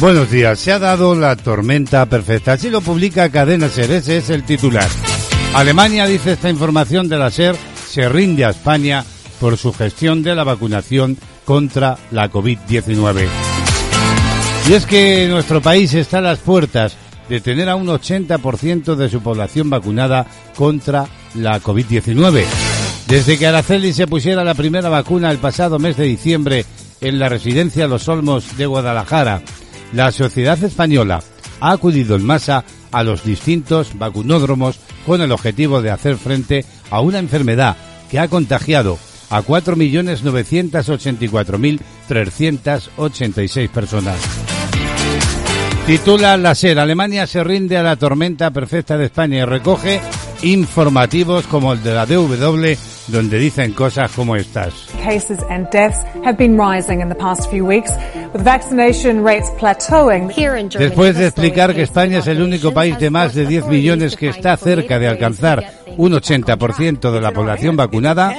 Buenos días. Se ha dado la tormenta perfecta. Así lo publica Cadena Ser. Ese es el titular. Alemania, dice esta información de la SER, se rinde a España por su gestión de la vacunación contra la COVID-19. Y es que nuestro país está a las puertas de tener a un 80% de su población vacunada contra la COVID-19. Desde que Araceli se pusiera la primera vacuna el pasado mes de diciembre en la residencia Los Olmos de Guadalajara, la sociedad española ha acudido en masa a los distintos vacunódromos con el objetivo de hacer frente a una enfermedad que ha contagiado a 4.984.386 personas. Titula La SER, Alemania se rinde a la tormenta perfecta de España y recoge informativos como el de la DW donde dicen cosas como estas. Cases and deaths have been rising in the past few weeks, with vaccination rates plateauing. Después de explicar que España es el único país de más de 10 millones que está cerca de alcanzar un 80% de la población vacunada,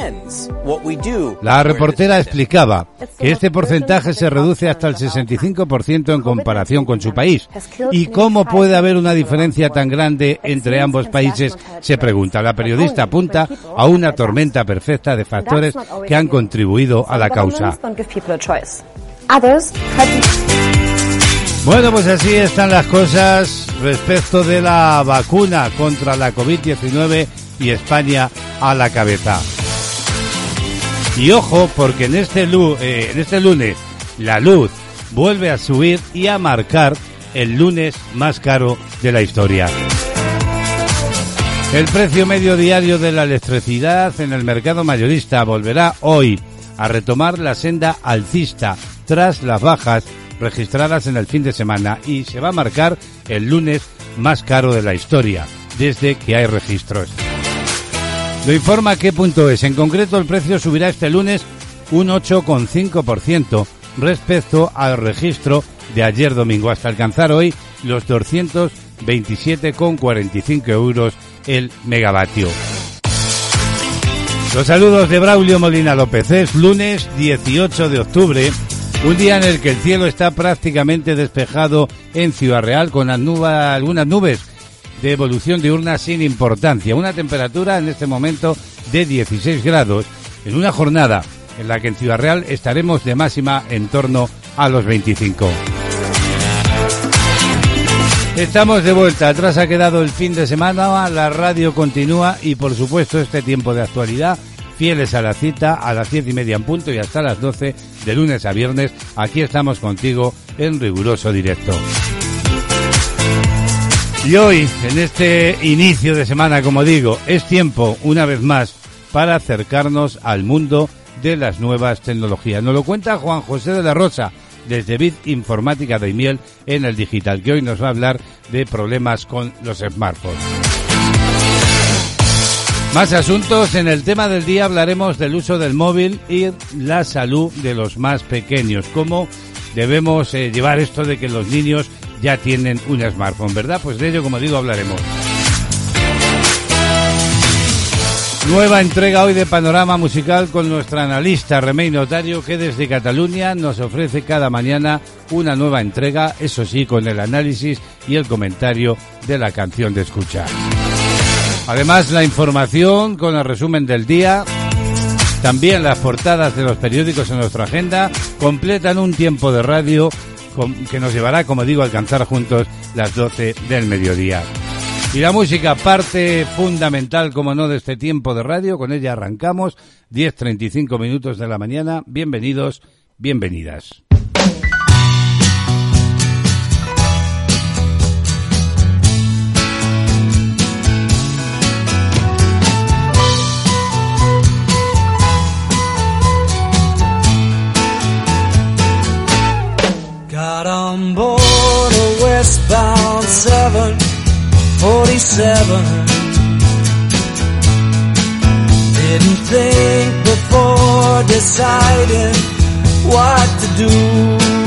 la reportera explicaba que este porcentaje se reduce hasta el 65% en comparación con su país. ¿Y cómo puede haber una diferencia tan grande entre ambos países? Se pregunta. La periodista apunta a una tormenta perfecta de factores que han contribuido a la causa. Bueno, pues así están las cosas respecto de la vacuna contra la COVID-19 y España a la cabeza. Y ojo, porque en este, eh, en este lunes la luz vuelve a subir y a marcar el lunes más caro de la historia. El precio medio diario de la electricidad en el mercado mayorista volverá hoy a retomar la senda alcista tras las bajas registradas en el fin de semana y se va a marcar el lunes más caro de la historia desde que hay registros. Lo informa qué punto es. En concreto, el precio subirá este lunes un 8,5% respecto al registro de ayer domingo, hasta alcanzar hoy los 227,45 euros el megavatio. Los saludos de Braulio Molina López. Es lunes 18 de octubre, un día en el que el cielo está prácticamente despejado en Ciudad Real con algunas nubes de evolución diurna sin importancia. Una temperatura en este momento de 16 grados en una jornada en la que en Ciudad Real estaremos de máxima en torno a los 25. Estamos de vuelta, atrás ha quedado el fin de semana, la radio continúa y por supuesto este tiempo de actualidad, fieles a la cita, a las diez y media en punto y hasta las 12 de lunes a viernes, aquí estamos contigo en riguroso directo. Y hoy, en este inicio de semana, como digo, es tiempo, una vez más, para acercarnos al mundo de las nuevas tecnologías. Nos lo cuenta Juan José de la Rosa, desde Bit Informática de Miel en el digital, que hoy nos va a hablar de problemas con los smartphones. Más asuntos. En el tema del día hablaremos del uso del móvil y la salud de los más pequeños. Cómo debemos eh, llevar esto de que los niños ya tienen un smartphone, ¿verdad? Pues de ello, como digo, hablaremos. Nueva entrega hoy de Panorama Musical con nuestra analista Remey Notario que desde Cataluña nos ofrece cada mañana una nueva entrega, eso sí, con el análisis y el comentario de la canción de escuchar. Además, la información con el resumen del día, también las portadas de los periódicos en nuestra agenda completan un tiempo de radio que nos llevará, como digo, a alcanzar juntos las 12 del mediodía. Y la música, parte fundamental, como no, de este tiempo de radio. Con ella arrancamos. 10.35 minutos de la mañana. Bienvenidos, bienvenidas. Got on board westbound 747. Didn't think before deciding what to do.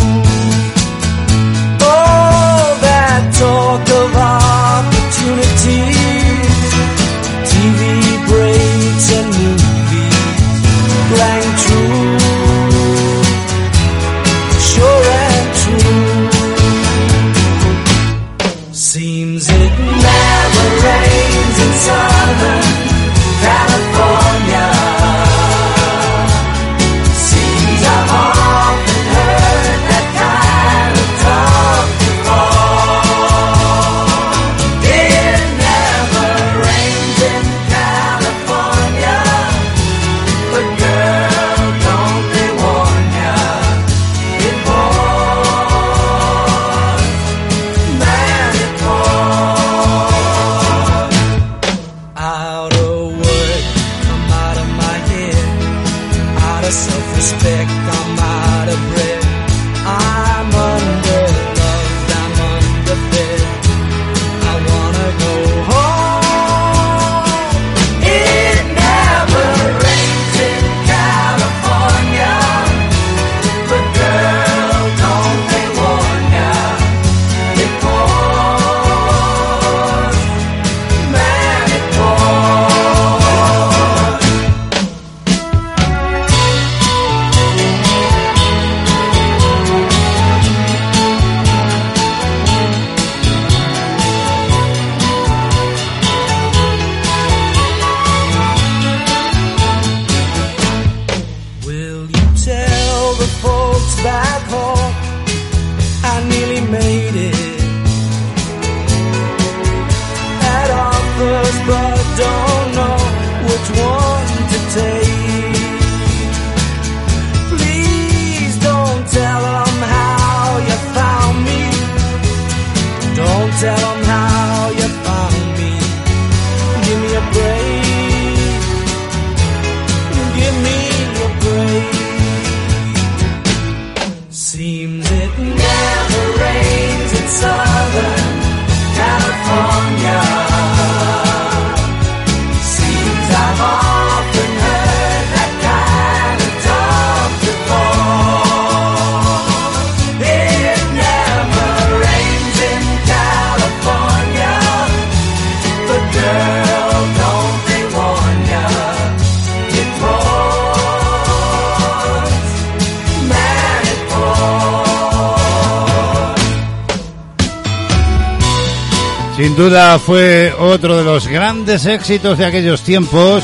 Fue otro de los grandes éxitos de aquellos tiempos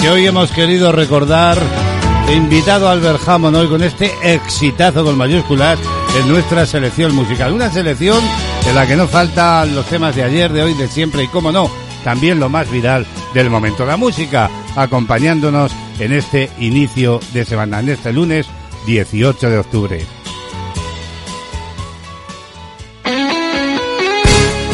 que hoy hemos querido recordar. Invitado a Albert Hammond hoy con este exitazo con mayúsculas en nuestra selección musical. Una selección en la que no faltan los temas de ayer, de hoy, de siempre y, como no, también lo más viral del momento. La música acompañándonos en este inicio de semana, en este lunes 18 de octubre.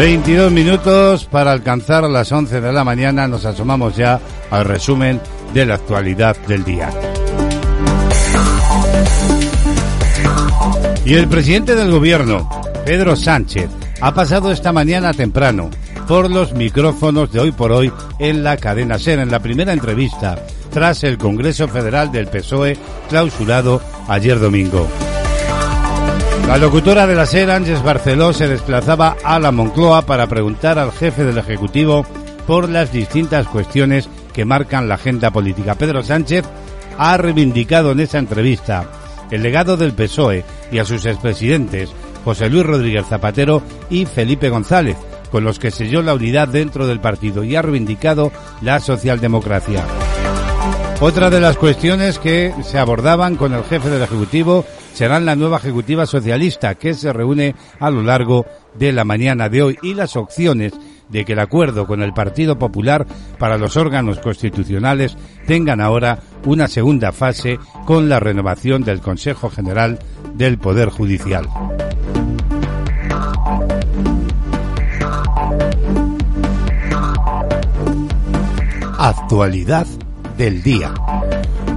22 minutos para alcanzar las 11 de la mañana. Nos asomamos ya al resumen de la actualidad del día. Y el presidente del gobierno, Pedro Sánchez, ha pasado esta mañana temprano por los micrófonos de hoy por hoy en la cadena SER en la primera entrevista tras el Congreso Federal del PSOE clausurado ayer domingo. La locutora de la SER, Ángeles Barceló, se desplazaba a la Moncloa para preguntar al jefe del Ejecutivo por las distintas cuestiones que marcan la agenda política. Pedro Sánchez ha reivindicado en esa entrevista el legado del PSOE y a sus expresidentes José Luis Rodríguez Zapatero y Felipe González, con los que selló la unidad dentro del partido y ha reivindicado la socialdemocracia. Otra de las cuestiones que se abordaban con el jefe del Ejecutivo serán la nueva Ejecutiva Socialista que se reúne a lo largo de la mañana de hoy y las opciones de que el acuerdo con el Partido Popular para los órganos constitucionales tengan ahora una segunda fase con la renovación del Consejo General del Poder Judicial. Actualidad del día.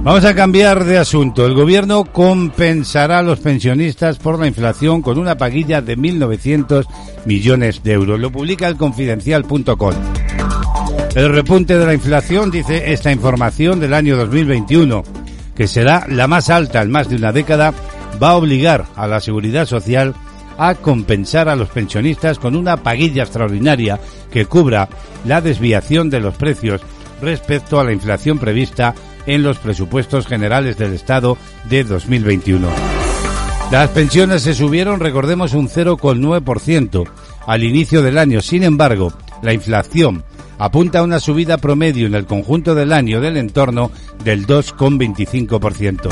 Vamos a cambiar de asunto. El gobierno compensará a los pensionistas por la inflación con una paguilla de 1.900 millones de euros. Lo publica el confidencial.com. El repunte de la inflación, dice esta información del año 2021, que será la más alta en más de una década, va a obligar a la seguridad social a compensar a los pensionistas con una paguilla extraordinaria que cubra la desviación de los precios respecto a la inflación prevista en los presupuestos generales del Estado de 2021. Las pensiones se subieron, recordemos, un 0,9% al inicio del año. Sin embargo, la inflación apunta a una subida promedio en el conjunto del año del entorno del 2,25%.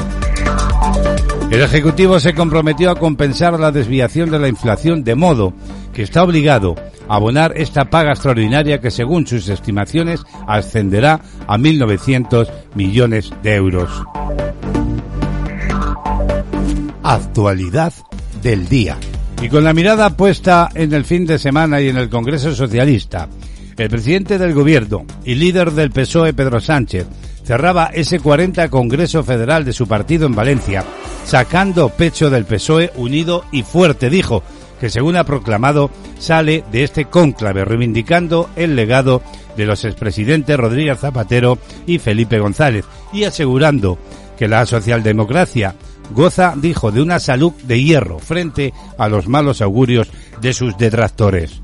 El Ejecutivo se comprometió a compensar la desviación de la inflación de modo que está obligado abonar esta paga extraordinaria que según sus estimaciones ascenderá a 1.900 millones de euros. Actualidad del día. Y con la mirada puesta en el fin de semana y en el Congreso Socialista, el presidente del Gobierno y líder del PSOE, Pedro Sánchez, cerraba ese 40 Congreso Federal de su partido en Valencia, sacando pecho del PSOE unido y fuerte, dijo, que según ha proclamado sale de este cónclave reivindicando el legado de los expresidentes Rodríguez Zapatero y Felipe González y asegurando que la socialdemocracia goza, dijo, de una salud de hierro frente a los malos augurios de sus detractores.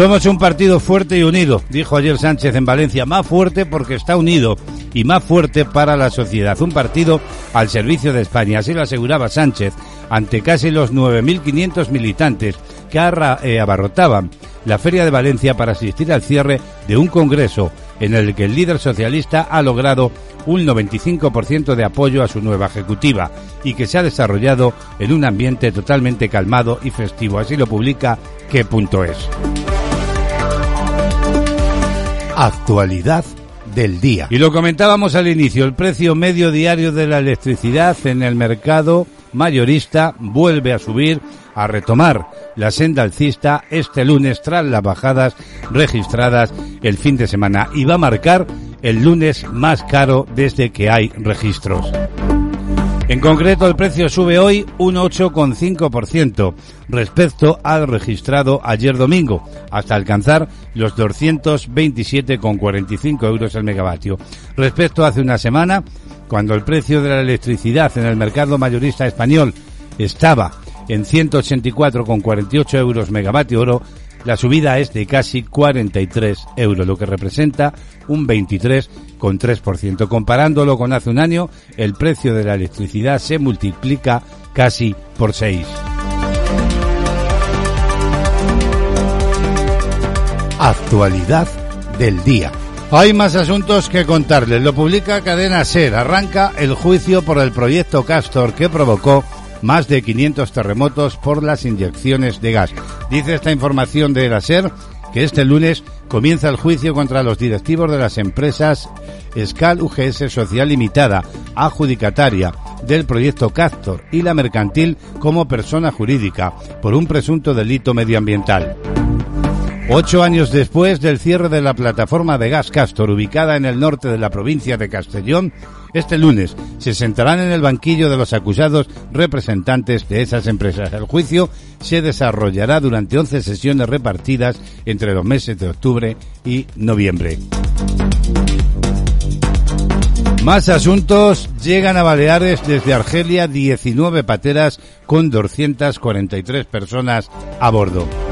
Somos un partido fuerte y unido, dijo ayer Sánchez en Valencia, más fuerte porque está unido y más fuerte para la sociedad. Un partido al servicio de España, así lo aseguraba Sánchez ante casi los 9.500 militantes que eh, abarrotaban la Feria de Valencia para asistir al cierre de un congreso en el que el líder socialista ha logrado un 95% de apoyo a su nueva ejecutiva y que se ha desarrollado en un ambiente totalmente calmado y festivo. Así lo publica qué.es. Actualidad del día. Y lo comentábamos al inicio, el precio medio diario de la electricidad en el mercado mayorista vuelve a subir, a retomar la senda alcista este lunes tras las bajadas registradas el fin de semana y va a marcar el lunes más caro desde que hay registros. En concreto, el precio sube hoy un 8,5% respecto al registrado ayer domingo, hasta alcanzar los 227,45 euros el megavatio. Respecto a hace una semana, cuando el precio de la electricidad en el mercado mayorista español estaba en 184,48 euros megavatio oro, la subida es de casi 43 euros, lo que representa un 23,3%. Comparándolo con hace un año, el precio de la electricidad se multiplica casi por 6. Actualidad del día. Hay más asuntos que contarles. Lo publica Cadena Ser. Arranca el juicio por el proyecto Castor que provocó más de 500 terremotos por las inyecciones de gas. Dice esta información de la SER que este lunes comienza el juicio contra los directivos de las empresas Scal UGS Social Limitada, adjudicataria del proyecto Castor y la mercantil como persona jurídica por un presunto delito medioambiental. Ocho años después del cierre de la plataforma de gas Castor, ubicada en el norte de la provincia de Castellón, este lunes se sentarán en el banquillo de los acusados representantes de esas empresas. El juicio se desarrollará durante 11 sesiones repartidas entre los meses de octubre y noviembre. Más asuntos. Llegan a Baleares desde Argelia 19 pateras con 243 personas a bordo.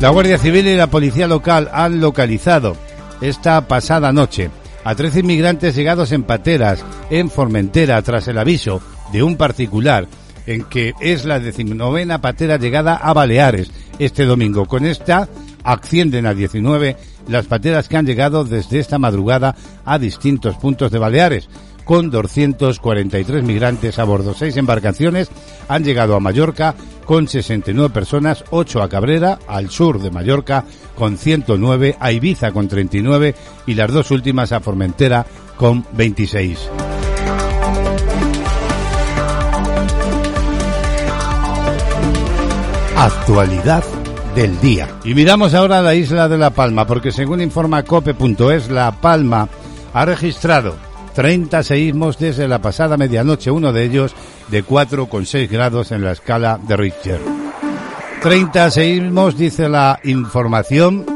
La Guardia Civil y la Policía Local han localizado esta pasada noche a 13 inmigrantes llegados en pateras en Formentera tras el aviso de un particular en que es la decimonovena patera llegada a Baleares este domingo. Con esta ascienden a 19 las pateras que han llegado desde esta madrugada a distintos puntos de Baleares con 243 migrantes a bordo. Seis embarcaciones han llegado a Mallorca con 69 personas, 8 a Cabrera, al sur de Mallorca, con 109, a Ibiza con 39 y las dos últimas a Formentera con 26. Actualidad del día. Y miramos ahora la isla de La Palma, porque según informa cope.es, La Palma ha registrado 30 seísmos desde la pasada medianoche, uno de ellos de 4,6 grados en la escala de Richter. 30 seísmos, dice la información,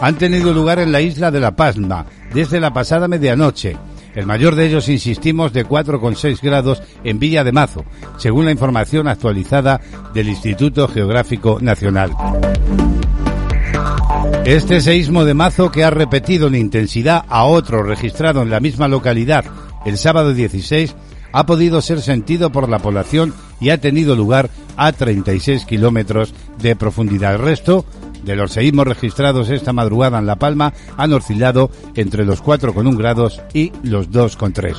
han tenido lugar en la isla de La Palma desde la pasada medianoche. El mayor de ellos, insistimos, de 4,6 grados en Villa de Mazo, según la información actualizada del Instituto Geográfico Nacional. Este seísmo de Mazo, que ha repetido en intensidad a otro registrado en la misma localidad el sábado 16, ha podido ser sentido por la población y ha tenido lugar a 36 kilómetros de profundidad. El resto de los seísmos registrados esta madrugada en La Palma han oscilado entre los 4,1 grados y los 2,3.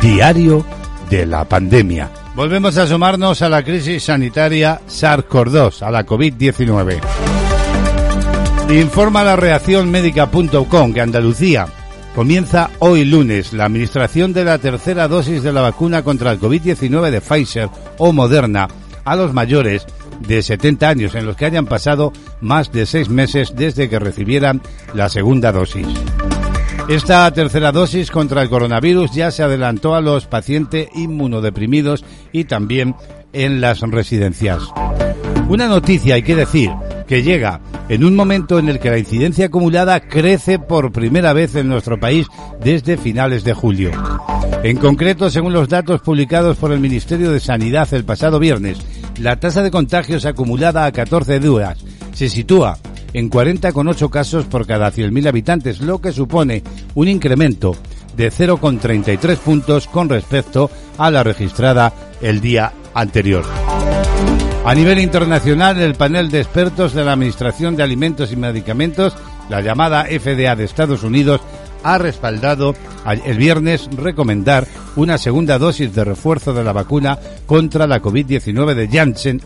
Diario de la pandemia. Volvemos a sumarnos a la crisis sanitaria SARS-CoV-2, a la COVID-19. Informa la reacción médica.com que Andalucía comienza hoy lunes la administración de la tercera dosis de la vacuna contra el COVID-19 de Pfizer o Moderna a los mayores de 70 años en los que hayan pasado más de seis meses desde que recibieran la segunda dosis. Esta tercera dosis contra el coronavirus ya se adelantó a los pacientes inmunodeprimidos y también en las residencias. Una noticia hay que decir que llega en un momento en el que la incidencia acumulada crece por primera vez en nuestro país desde finales de julio. En concreto, según los datos publicados por el Ministerio de Sanidad el pasado viernes, la tasa de contagios acumulada a 14 días se sitúa en 40,8 casos por cada 100.000 habitantes, lo que supone un incremento de 0,33 puntos con respecto a la registrada el día anterior. A nivel internacional, el panel de expertos de la Administración de Alimentos y Medicamentos, la llamada FDA de Estados Unidos, ha respaldado el viernes recomendar una segunda dosis de refuerzo de la vacuna contra la COVID-19 de Janssen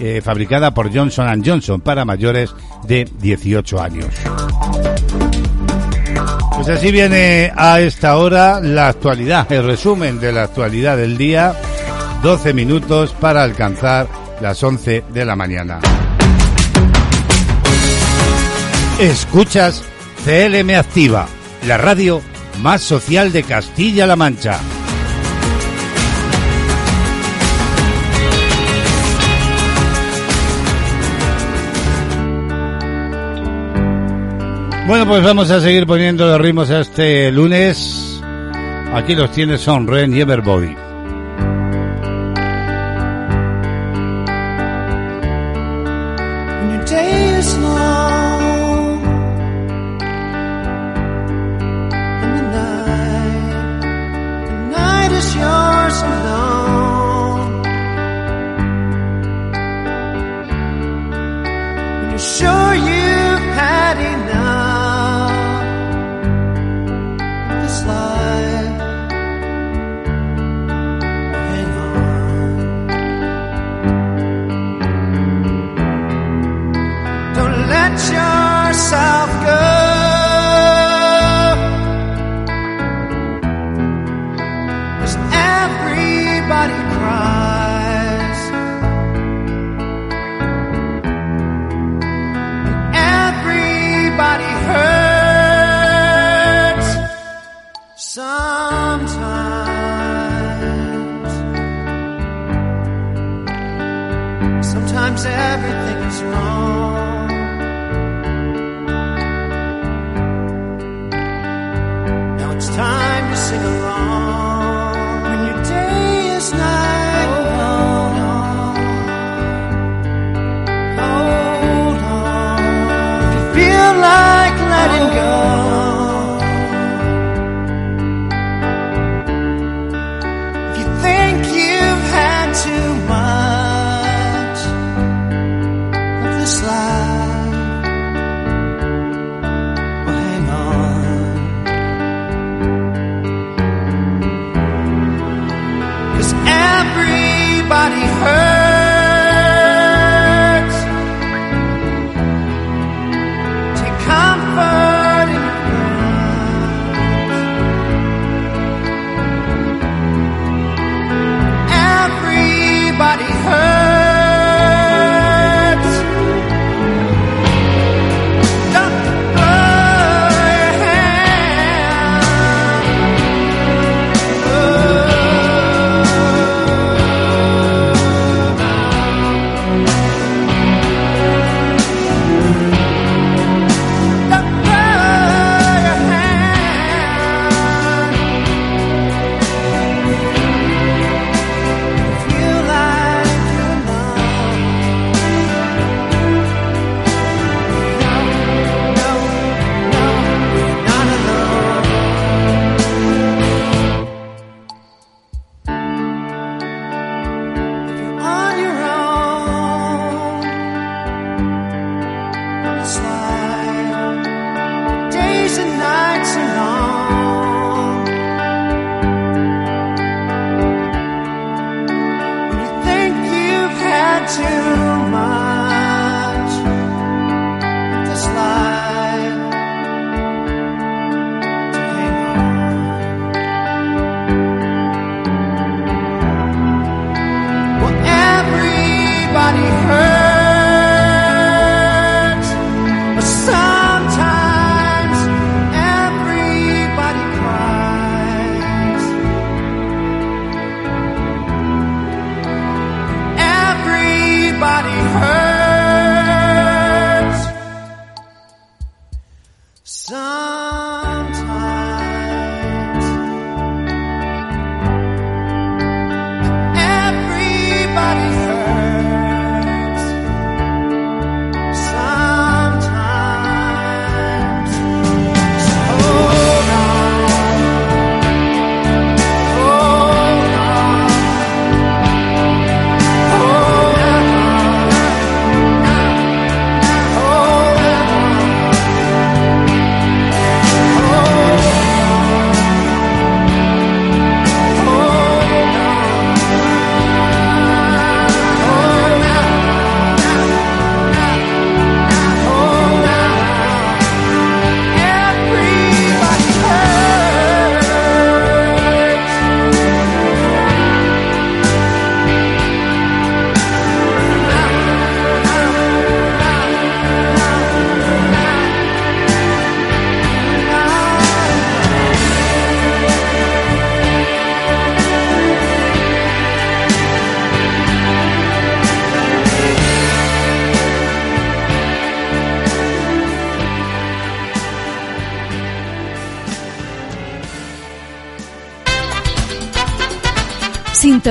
eh, fabricada por Johnson Johnson para mayores de 18 años. Pues así viene a esta hora la actualidad, el resumen de la actualidad del día, 12 minutos para alcanzar las 11 de la mañana. Escuchas CLM Activa, la radio más social de Castilla-La Mancha. Bueno, pues vamos a seguir poniendo los ritmos a este lunes. Aquí los tienes son Ren y Everbody. Sometimes everything is wrong. Now it's time to sing along when your day is not.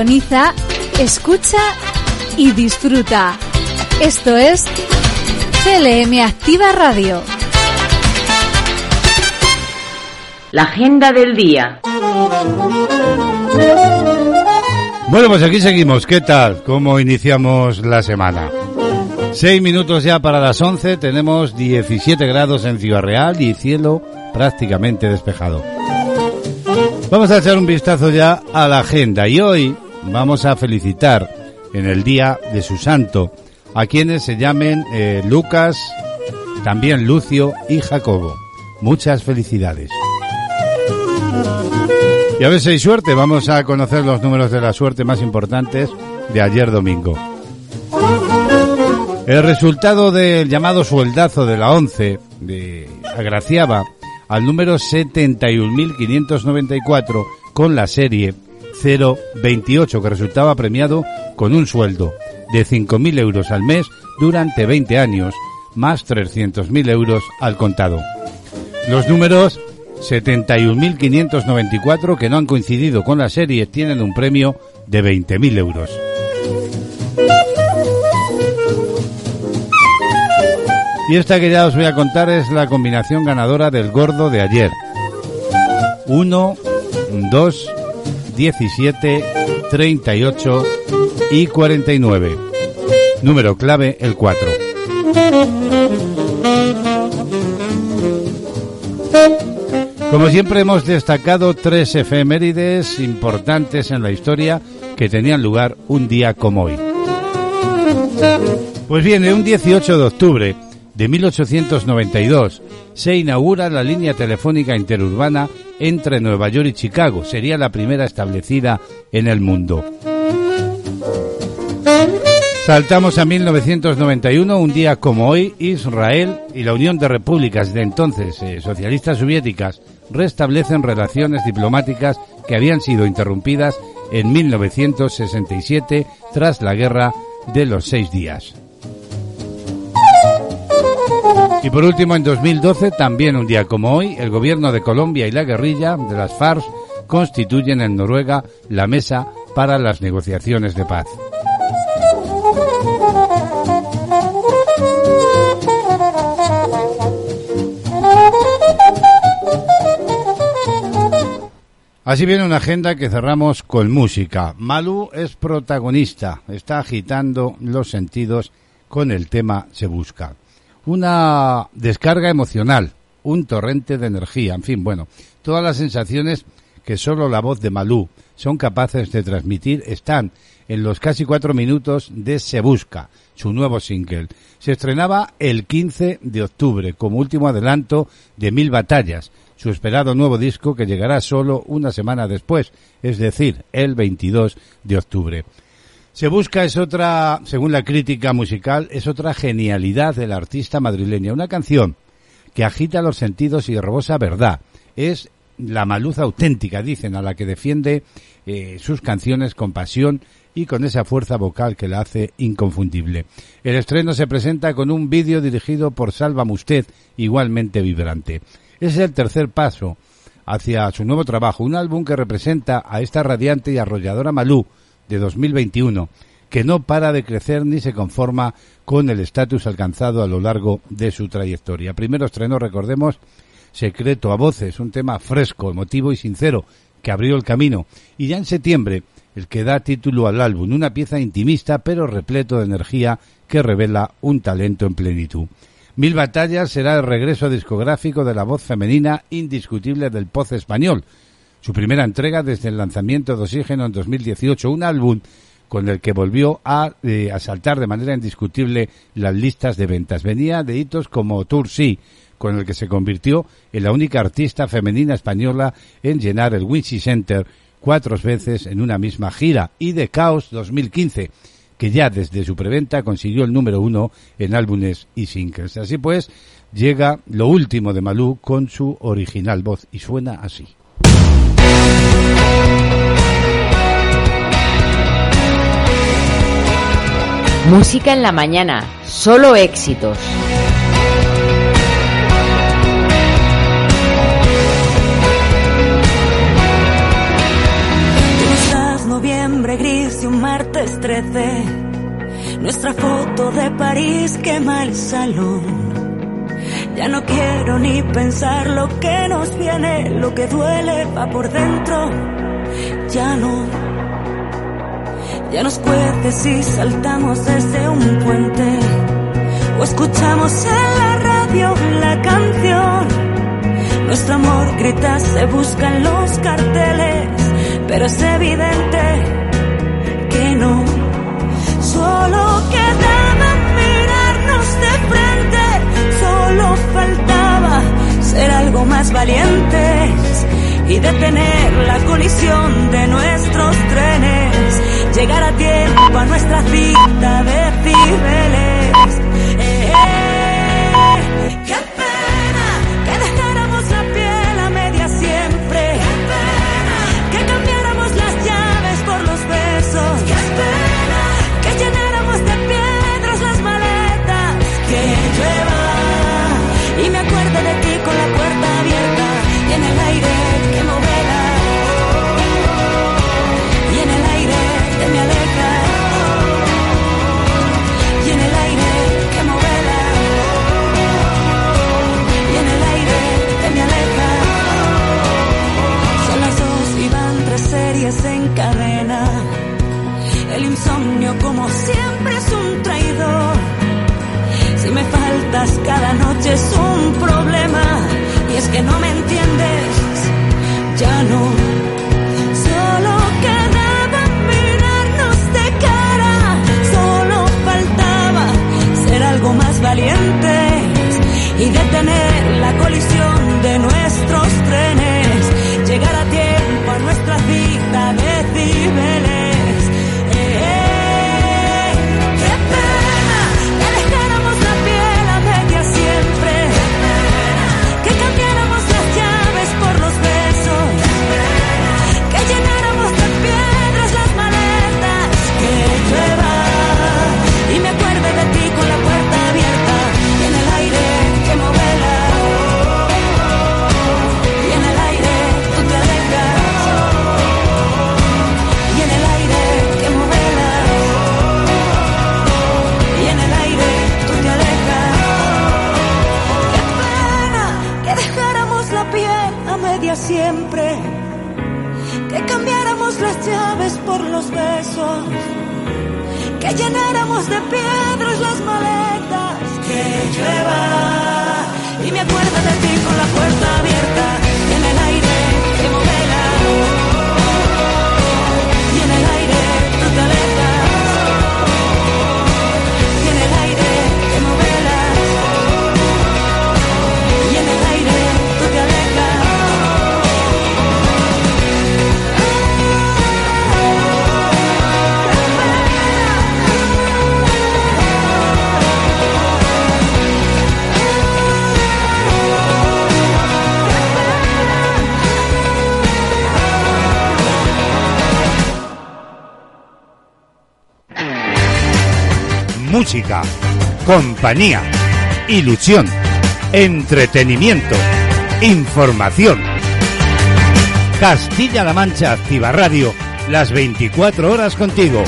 Sintoniza, escucha y disfruta. Esto es CLM Activa Radio. La agenda del día. Bueno, pues aquí seguimos. ¿Qué tal? ¿Cómo iniciamos la semana? Seis minutos ya para las 11. Tenemos 17 grados en Ciudad Real y cielo prácticamente despejado. Vamos a echar un vistazo ya a la agenda y hoy vamos a felicitar en el día de su santo a quienes se llamen eh, Lucas, también Lucio y Jacobo. Muchas felicidades. Y a ver si hay suerte, vamos a conocer los números de la suerte más importantes de ayer domingo. El resultado del llamado sueldazo de la 11 de agraciaba al número 71.594 con la serie 028 que resultaba premiado con un sueldo de 5.000 euros al mes durante 20 años más 300.000 euros al contado. Los números 71.594 que no han coincidido con la serie tienen un premio de 20.000 euros. Y esta que ya os voy a contar es la combinación ganadora del gordo de ayer. 1, 2, 17, 38 y 49. Número clave el 4. Como siempre hemos destacado tres efemérides importantes en la historia que tenían lugar un día como hoy. Pues bien, un 18 de octubre de 1892 se inaugura la línea telefónica interurbana entre Nueva York y Chicago. Sería la primera establecida en el mundo. Saltamos a 1991, un día como hoy, Israel y la Unión de Repúblicas de entonces eh, socialistas soviéticas restablecen relaciones diplomáticas que habían sido interrumpidas en 1967 tras la guerra de los seis días. Y por último, en 2012, también un día como hoy, el gobierno de Colombia y la guerrilla de las FARC constituyen en Noruega la mesa para las negociaciones de paz. Así viene una agenda que cerramos con música. Malú es protagonista, está agitando los sentidos con el tema Se Busca una descarga emocional, un torrente de energía, en fin, bueno, todas las sensaciones que solo la voz de Malú son capaces de transmitir están en los casi cuatro minutos de Se Busca, su nuevo single. Se estrenaba el 15 de octubre como último adelanto de Mil Batallas, su esperado nuevo disco que llegará solo una semana después, es decir, el 22 de octubre. Se busca es otra, según la crítica musical, es otra genialidad del artista madrileña. Una canción que agita los sentidos y rebosa verdad. Es la maluz auténtica, dicen, a la que defiende eh, sus canciones con pasión y con esa fuerza vocal que la hace inconfundible. El estreno se presenta con un vídeo dirigido por Salva Musted, igualmente vibrante. Es el tercer paso hacia su nuevo trabajo, un álbum que representa a esta radiante y arrolladora Malú, de 2021, que no para de crecer ni se conforma con el estatus alcanzado a lo largo de su trayectoria. Primero estrenó, recordemos, Secreto a Voces, un tema fresco, emotivo y sincero que abrió el camino. Y ya en septiembre, el que da título al álbum, una pieza intimista pero repleto de energía que revela un talento en plenitud. Mil Batallas será el regreso discográfico de la voz femenina indiscutible del poz español, su primera entrega desde el lanzamiento de Oxígeno en 2018, un álbum con el que volvió a eh, asaltar de manera indiscutible las listas de ventas. Venía de hitos como Tour Sí, con el que se convirtió en la única artista femenina española en llenar el Wincy Center cuatro veces en una misma gira, y de Caos 2015, que ya desde su preventa consiguió el número uno en álbumes y singles. Así pues, llega lo último de Malú con su original voz y suena así. Música en la mañana, solo éxitos. noviembre gris y un martes 13. Nuestra foto de París quema el salón. Ya no quiero ni pensar lo que nos viene, lo que duele va por dentro. Ya no. Ya nos cuece si saltamos desde un puente o escuchamos en la radio la canción. Nuestro amor grita, se busca en los carteles, pero es evidente que no. Solo quedaba faltaba ser algo más valientes y detener la colisión de nuestros trenes, llegar a tiempo a nuestra cita de cibeles. como siempre es un traidor. Si me faltas cada noche es un problema y es que no me entiendes, ya no. Solo quedaba mirarnos de cara, solo faltaba ser algo más valientes y detener la colisión de nuestros trenes, llegar a tiempo a nuestras vidas decibeles. Compañía, ilusión, entretenimiento, información. Castilla-La Mancha Activa Radio, las 24 horas contigo.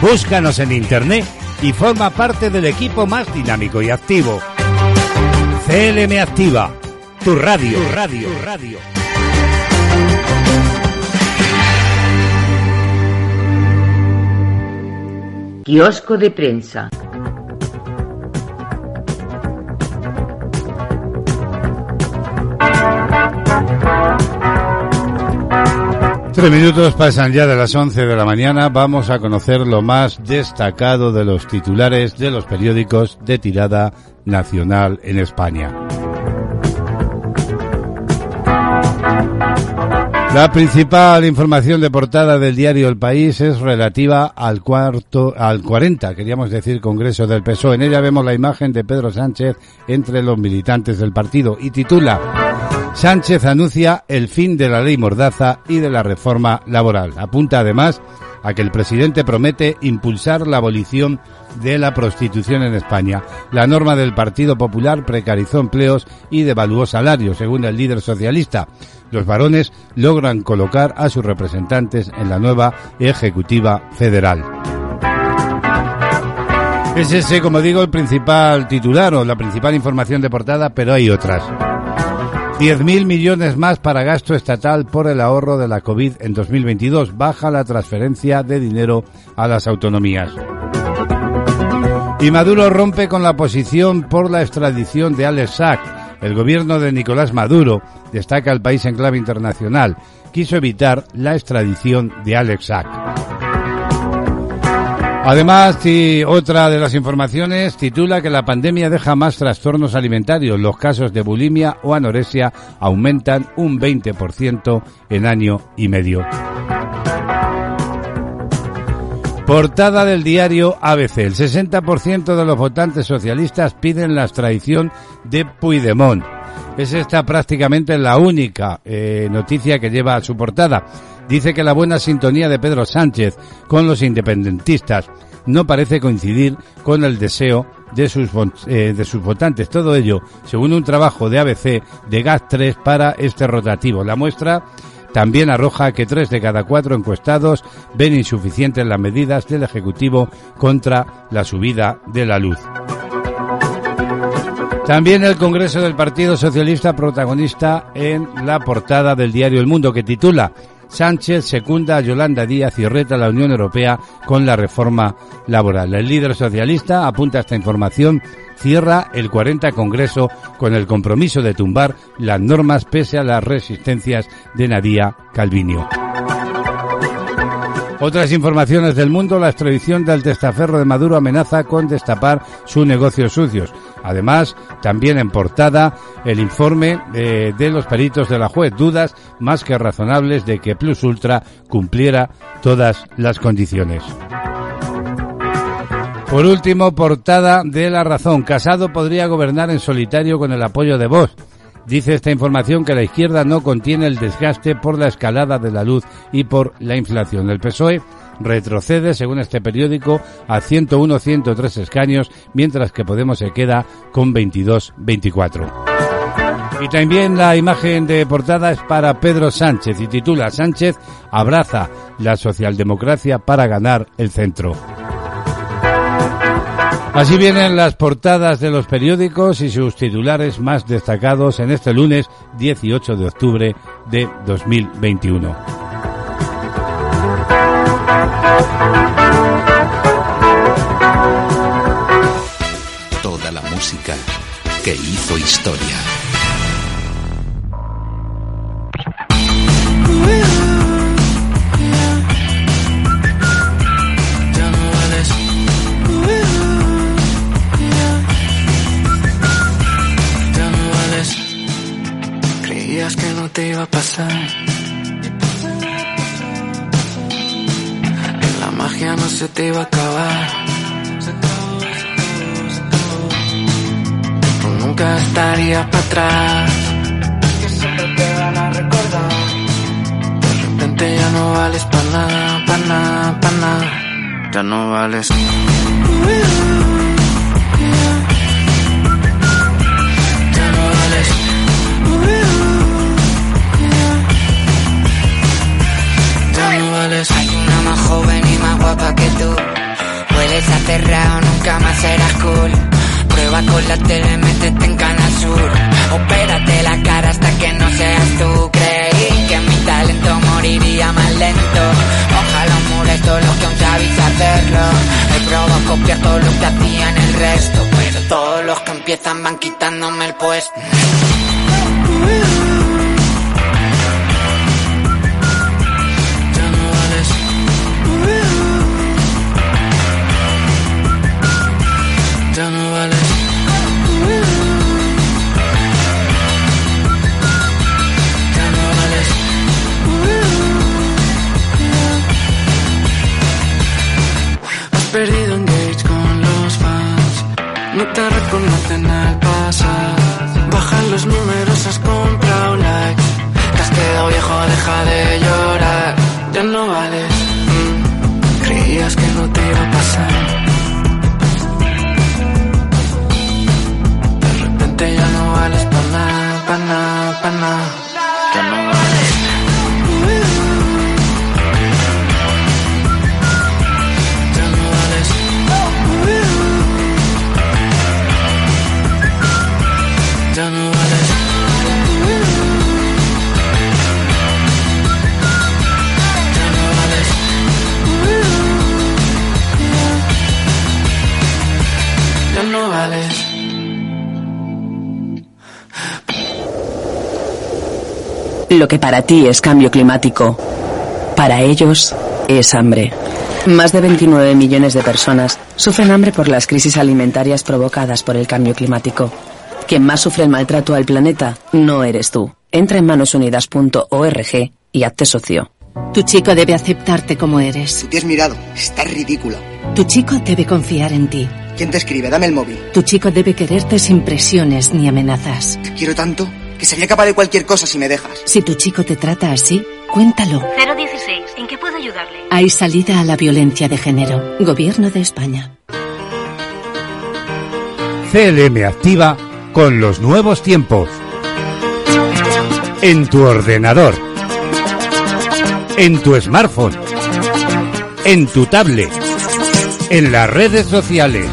Búscanos en internet y forma parte del equipo más dinámico y activo. CLM Activa, tu radio, radio, radio. Kiosco de prensa. Tres minutos pasan ya de las 11 de la mañana. Vamos a conocer lo más destacado de los titulares de los periódicos de tirada nacional en España. La principal información de portada del diario El País es relativa al cuarto, al 40, queríamos decir, Congreso del PSOE. En ella vemos la imagen de Pedro Sánchez entre los militantes del partido y titula Sánchez anuncia el fin de la ley Mordaza y de la reforma laboral. Apunta además a que el presidente promete impulsar la abolición de la prostitución en España. La norma del Partido Popular precarizó empleos y devaluó salarios, según el líder socialista. Los varones logran colocar a sus representantes en la nueva Ejecutiva Federal. Es ese, como digo, el principal titular o la principal información de portada, pero hay otras. 10.000 millones más para gasto estatal por el ahorro de la COVID en 2022. Baja la transferencia de dinero a las autonomías. Y Maduro rompe con la posición por la extradición de Alex Sack. El gobierno de Nicolás Maduro destaca el país en clave internacional. Quiso evitar la extradición de Alex Sack. Además, otra de las informaciones titula que la pandemia deja más trastornos alimentarios. Los casos de bulimia o anorexia aumentan un 20% en año y medio. Portada del diario ABC. El 60% de los votantes socialistas piden la extradición de Puigdemont. Es esta prácticamente la única eh, noticia que lleva a su portada. Dice que la buena sintonía de Pedro Sánchez con los independentistas no parece coincidir con el deseo de sus, eh, de sus votantes. Todo ello, según un trabajo de ABC de GAT3 para este rotativo. La muestra también arroja que tres de cada cuatro encuestados ven insuficientes las medidas del Ejecutivo contra la subida de la luz. También el Congreso del Partido Socialista protagonista en la portada del diario El Mundo que titula Sánchez secunda a Yolanda Díaz y reta a la Unión Europea con la reforma laboral. El líder socialista apunta esta información cierra el 40 Congreso con el compromiso de tumbar las normas pese a las resistencias de Nadia Calviño. Otras informaciones del mundo, la extradición del testaferro de Maduro amenaza con destapar sus negocios sucios. Además, también en portada, el informe eh, de los peritos de la juez. Dudas más que razonables de que Plus Ultra cumpliera todas las condiciones. Por último, portada de La Razón. Casado podría gobernar en solitario con el apoyo de Vox. Dice esta información que la izquierda no contiene el desgaste por la escalada de la luz y por la inflación. El PSOE retrocede, según este periódico, a 101-103 escaños, mientras que Podemos se queda con 22-24. Y también la imagen de portada es para Pedro Sánchez y titula Sánchez abraza la socialdemocracia para ganar el centro. Así vienen las portadas de los periódicos y sus titulares más destacados en este lunes 18 de octubre de 2021. Toda la música que hizo historia. Creías que no te iba a pasar. Magia no se te iba a acabar. Tú nunca estarías para atrás. Que siempre te van a recordar. De repente ya no vales para nada, para nada, para nada. Ya no vales. Hay una más joven más guapa que tú. Hueles a cerrado, nunca más serás cool. Prueba con la tele, métete en Canal Sur. Opérate la cara hasta que no seas tú. Creí que mi talento moriría más lento. Ojalá mures todos los que aún sabéis hacerlo. He probado copiar todo lo que hacían el resto. Pero todos los que empiezan van quitándome el puesto. Que para ti es cambio climático, para ellos es hambre. Más de 29 millones de personas sufren hambre por las crisis alimentarias provocadas por el cambio climático. Quien más sufre el maltrato al planeta no eres tú. Entra en manosunidas.org y hazte socio. Tu chico debe aceptarte como eres. Te has mirado. Estás ridícula. Tu chico debe confiar en ti. ¿Quién te escribe? Dame el móvil. Tu chico debe quererte sin presiones ni amenazas. Te quiero tanto que sería capaz de cualquier cosa si me dejas. Si tu chico te trata así, cuéntalo. 016. ¿En qué puedo ayudarle? Hay salida a la violencia de género. Gobierno de España. CLM activa con los nuevos tiempos. En tu ordenador. En tu smartphone. En tu tablet. En las redes sociales.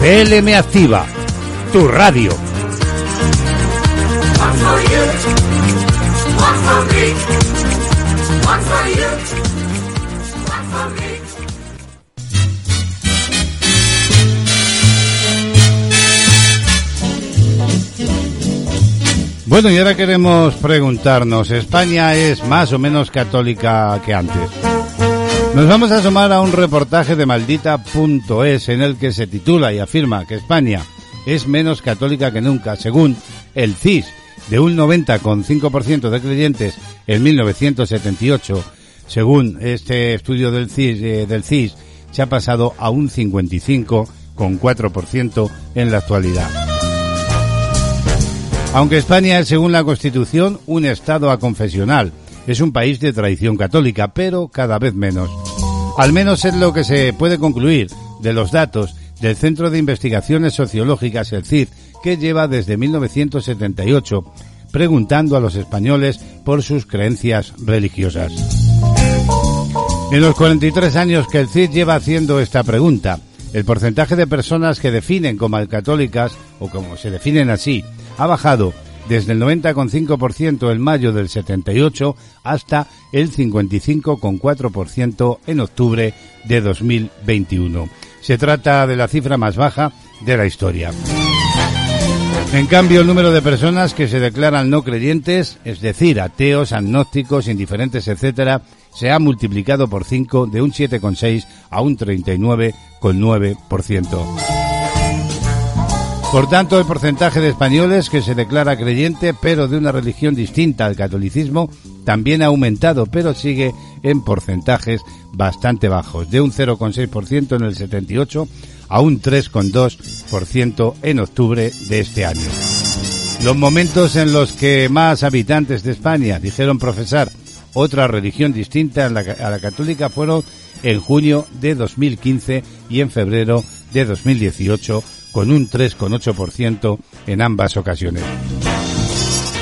CLM activa. Tu radio. Bueno, y ahora queremos preguntarnos, ¿España es más o menos católica que antes? Nos vamos a asomar a un reportaje de maldita.es en el que se titula y afirma que España es menos católica que nunca, según el CIS, de un 90,5% de creyentes en 1978, según este estudio del CIS, eh, del se ha pasado a un 55,4% en la actualidad. Aunque España es, según la Constitución, un Estado aconfesional, es un país de tradición católica, pero cada vez menos. Al menos es lo que se puede concluir de los datos del Centro de Investigaciones Sociológicas, el CID, que lleva desde 1978 preguntando a los españoles por sus creencias religiosas. En los 43 años que el CID lleva haciendo esta pregunta, el porcentaje de personas que definen como católicas o como se definen así ha bajado desde el 90,5% en mayo del 78 hasta el 55,4% en octubre de 2021. Se trata de la cifra más baja de la historia. En cambio, el número de personas que se declaran no creyentes, es decir, ateos, agnósticos, indiferentes, etcétera, se ha multiplicado por 5 de un 7,6 a un 39,9%. Por tanto, el porcentaje de españoles que se declara creyente pero de una religión distinta al catolicismo también ha aumentado, pero sigue en porcentajes bastante bajos, de un 0,6% en el 78 a un 3,2% en octubre de este año. Los momentos en los que más habitantes de España dijeron profesar otra religión distinta a la, católica fueron en junio de 2015 y en febrero de 2018 con un 3,8% en ambas ocasiones.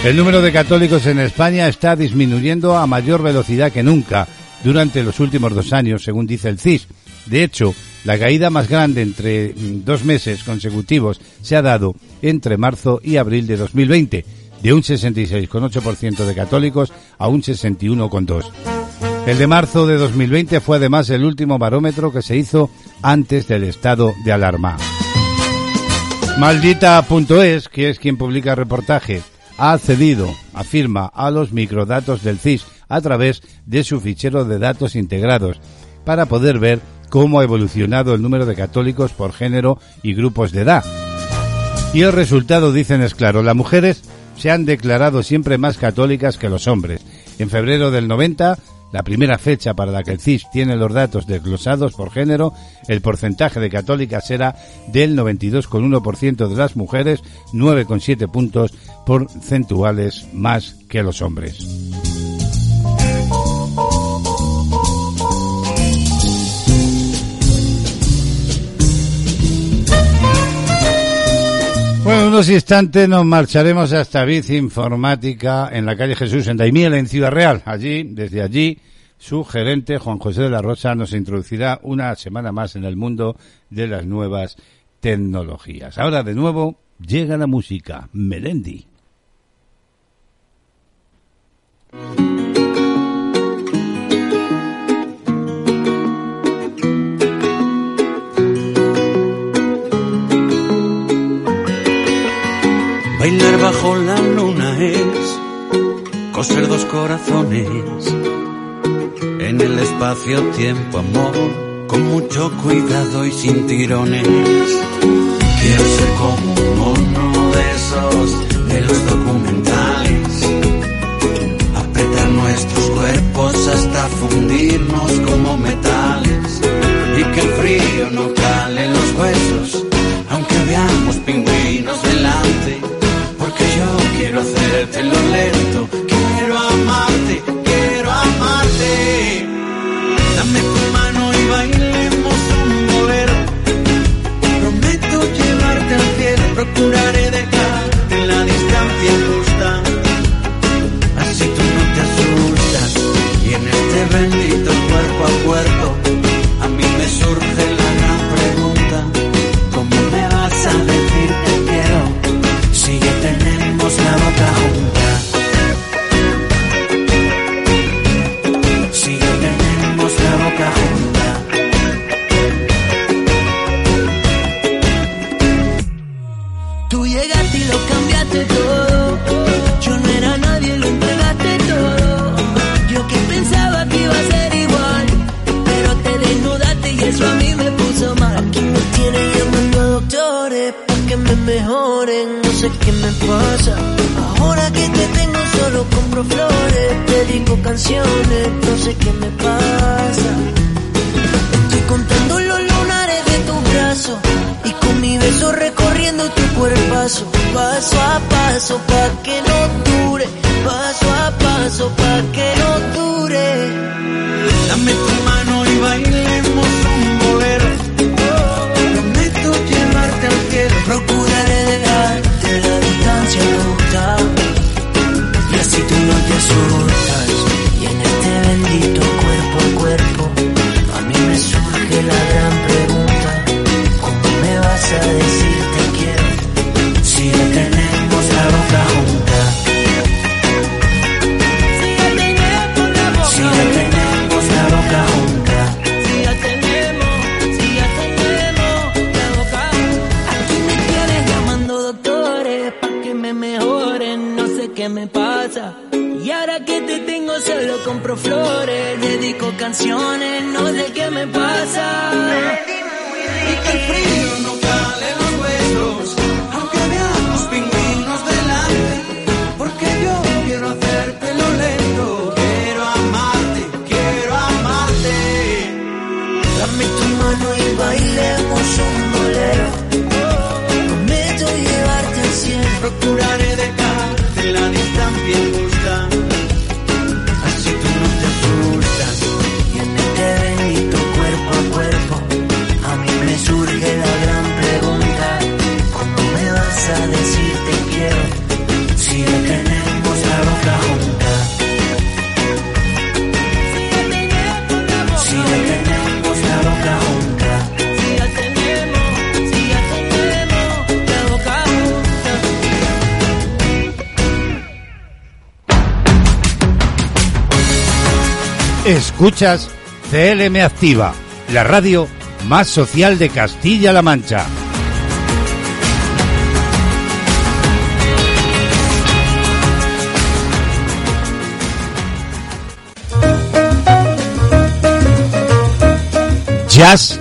El número de católicos en España está disminuyendo a mayor velocidad que nunca durante los últimos dos años, según dice el CIS. De hecho, la caída más grande entre dos meses consecutivos se ha dado entre marzo y abril de 2020, de un 66,8% de católicos a un 61,2%. El de marzo de 2020 fue además el último barómetro que se hizo antes del estado de alarma. Maldita.es, que es quien publica el reportaje, ha accedido, afirma, a los microdatos del CIS a través de su fichero de datos integrados para poder ver cómo ha evolucionado el número de católicos por género y grupos de edad. Y el resultado, dicen, es claro, las mujeres se han declarado siempre más católicas que los hombres. En febrero del 90 la primera fecha para la que el CIS tiene los datos desglosados por género, el porcentaje de católicas era del 92,1% de las mujeres, 9,7 puntos porcentuales más que los hombres. Unos instantes nos marcharemos hasta Bici Informática en la calle Jesús en Daimiel, en Ciudad Real. Allí, desde allí, su gerente, Juan José de la Rosa, nos introducirá una semana más en el mundo de las nuevas tecnologías. Ahora, de nuevo, llega la música. Melendi. Bailar bajo la luna es coser dos corazones. En el espacio-tiempo, amor, con mucho cuidado y sin tirones. Quiero ser como uno de esos de los documentales, apretar nuestros cuerpos hasta fundirnos como metales. Y que el frío no quiero hacerte lo lento, quiero amarte, quiero amarte. Dame tu mano y bailemos un bolero. Prometo llevarte al cielo, procuraré paso a paso pa que no dure, paso a paso pa que no dure. Dame tu mano y bailemos un bolero. Prometo llevarte al cielo. Procuraré dejarte la distancia justa y así tú no te dedico canciones, no sé qué me pasa. Y que el frío no Escuchas CLM Activa, la radio más social de Castilla-La Mancha. Jazz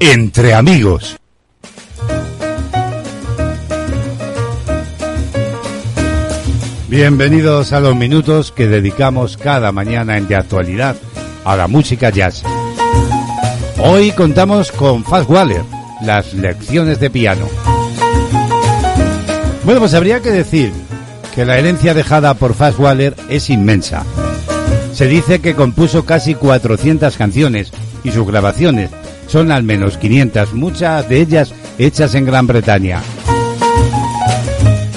entre amigos. Bienvenidos a los minutos que dedicamos cada mañana en De Actualidad a la música jazz. Hoy contamos con Fast Waller, las lecciones de piano. Bueno, pues habría que decir que la herencia dejada por Fast Waller es inmensa. Se dice que compuso casi 400 canciones y sus grabaciones son al menos 500, muchas de ellas hechas en Gran Bretaña.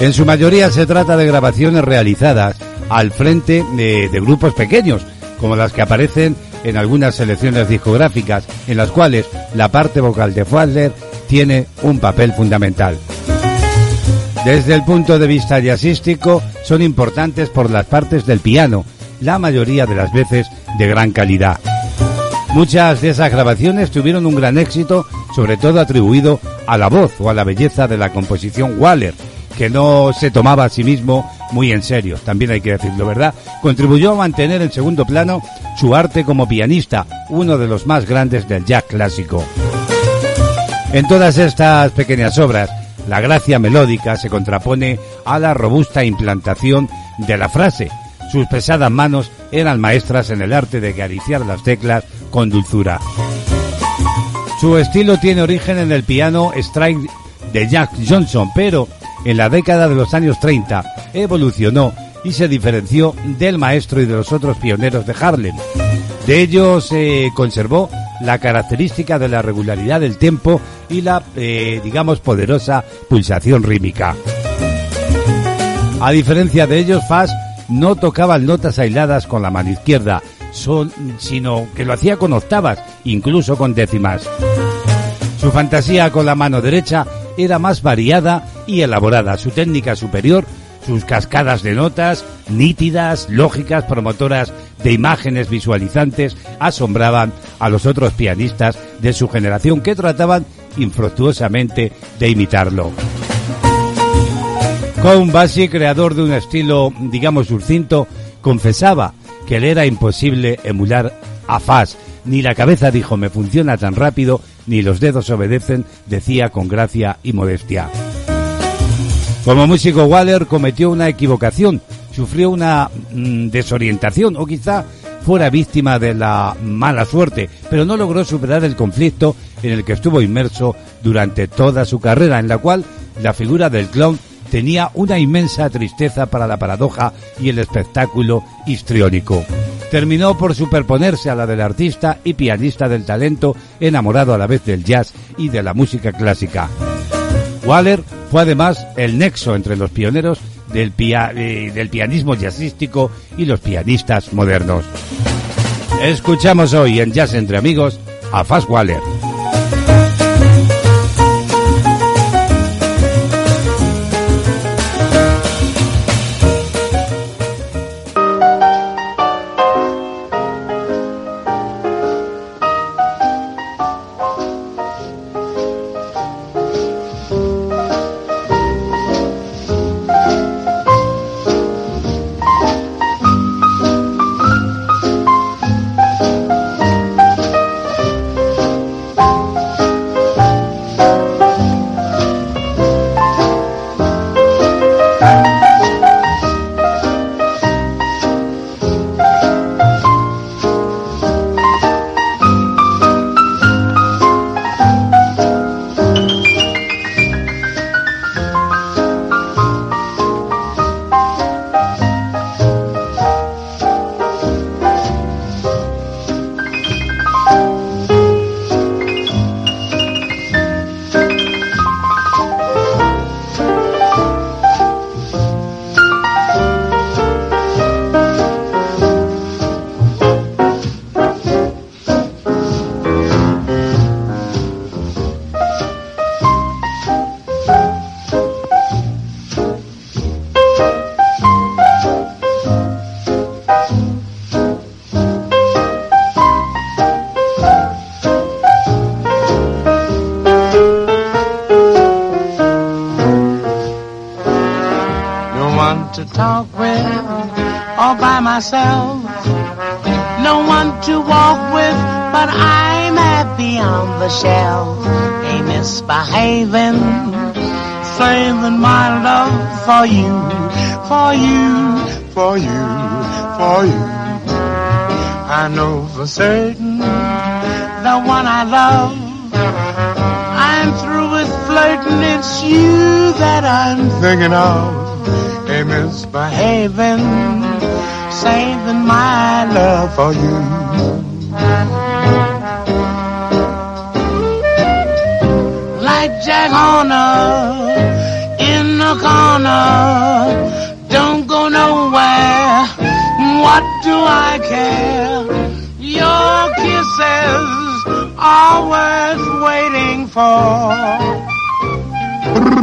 En su mayoría se trata de grabaciones realizadas al frente de, de grupos pequeños, como las que aparecen en algunas selecciones discográficas, en las cuales la parte vocal de Fadler tiene un papel fundamental. Desde el punto de vista jazzístico, son importantes por las partes del piano, la mayoría de las veces de gran calidad. Muchas de esas grabaciones tuvieron un gran éxito, sobre todo atribuido a la voz o a la belleza de la composición Waller, que no se tomaba a sí mismo muy en serio, también hay que decirlo, ¿verdad? Contribuyó a mantener en segundo plano su arte como pianista, uno de los más grandes del jazz clásico. En todas estas pequeñas obras, la gracia melódica se contrapone a la robusta implantación de la frase. Sus pesadas manos eran maestras en el arte de acariciar las teclas con dulzura. Su estilo tiene origen en el piano strike de Jack Johnson, pero en la década de los años 30 evolucionó y se diferenció del maestro y de los otros pioneros de Harlem. De ello se conservó la característica de la regularidad del tempo y la, eh, digamos, poderosa pulsación rítmica. A diferencia de ellos, Fass no tocaba notas aisladas con la mano izquierda, sino que lo hacía con octavas, incluso con décimas. Su fantasía con la mano derecha era más variada y elaborada. Su técnica superior, sus cascadas de notas, nítidas, lógicas, promotoras de imágenes visualizantes, asombraban a los otros pianistas de su generación que trataban infructuosamente de imitarlo. Count Basie, creador de un estilo, digamos, surcinto, confesaba que le era imposible emular a Fass. Ni la cabeza dijo me funciona tan rápido, ni los dedos obedecen, decía con gracia y modestia. Como músico, Waller cometió una equivocación, sufrió una mm, desorientación o quizá fuera víctima de la mala suerte, pero no logró superar el conflicto en el que estuvo inmerso durante toda su carrera, en la cual la figura del clown tenía una inmensa tristeza para la paradoja y el espectáculo histriónico. Terminó por superponerse a la del artista y pianista del talento, enamorado a la vez del jazz y de la música clásica. Waller fue además el nexo entre los pioneros del, pia- eh, del pianismo jazzístico y los pianistas modernos. Escuchamos hoy en Jazz entre Amigos a Fast Waller. For you. Like Jack Horner in the corner, don't go nowhere. What do I care? Your kisses are worth waiting for.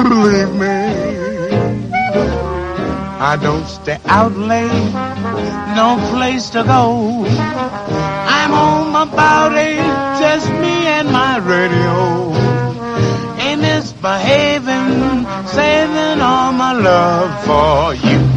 Believe me. I don't stay out late, no place to go. I'm home about eight, just me and my radio. Ain't misbehaving, saving all my love for you.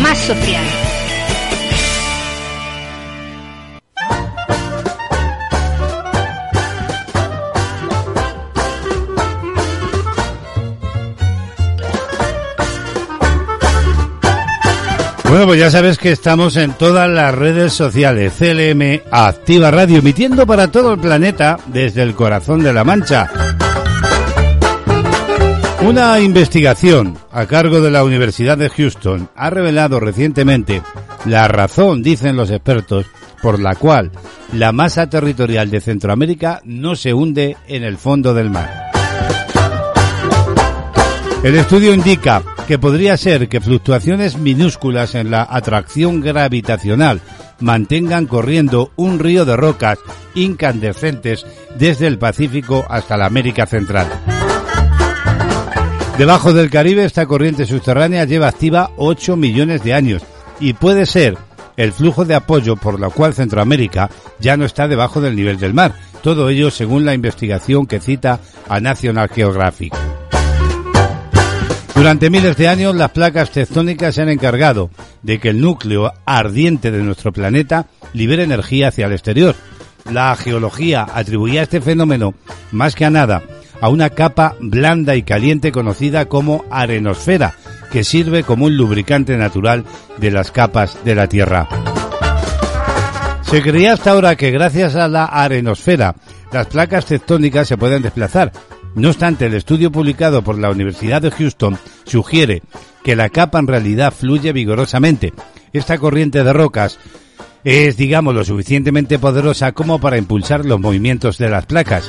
Más social. Bueno, pues ya sabes que estamos en todas las redes sociales. CLM Activa Radio, emitiendo para todo el planeta desde el corazón de la Mancha. Una investigación a cargo de la Universidad de Houston ha revelado recientemente la razón, dicen los expertos, por la cual la masa territorial de Centroamérica no se hunde en el fondo del mar. El estudio indica que podría ser que fluctuaciones minúsculas en la atracción gravitacional mantengan corriendo un río de rocas incandescentes desde el Pacífico hasta la América Central. Debajo del Caribe esta corriente subterránea lleva activa 8 millones de años y puede ser el flujo de apoyo por lo cual Centroamérica ya no está debajo del nivel del mar. Todo ello según la investigación que cita a National Geographic. Durante miles de años las placas tectónicas se han encargado de que el núcleo ardiente de nuestro planeta libere energía hacia el exterior. La geología atribuía este fenómeno más que a nada a una capa blanda y caliente conocida como arenosfera, que sirve como un lubricante natural de las capas de la Tierra. Se creía hasta ahora que gracias a la arenosfera las placas tectónicas se pueden desplazar. No obstante, el estudio publicado por la Universidad de Houston sugiere que la capa en realidad fluye vigorosamente. Esta corriente de rocas es, digamos, lo suficientemente poderosa como para impulsar los movimientos de las placas.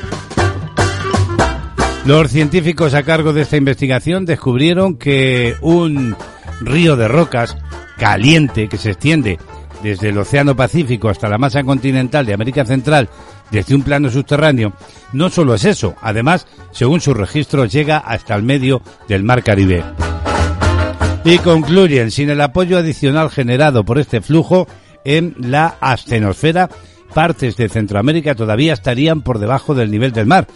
Los científicos a cargo de esta investigación descubrieron que un río de rocas caliente que se extiende desde el Océano Pacífico hasta la masa continental de América Central desde un plano subterráneo, no solo es eso, además, según sus registros, llega hasta el medio del Mar Caribe. Y concluyen, sin el apoyo adicional generado por este flujo en la ascenosfera, partes de Centroamérica todavía estarían por debajo del nivel del mar.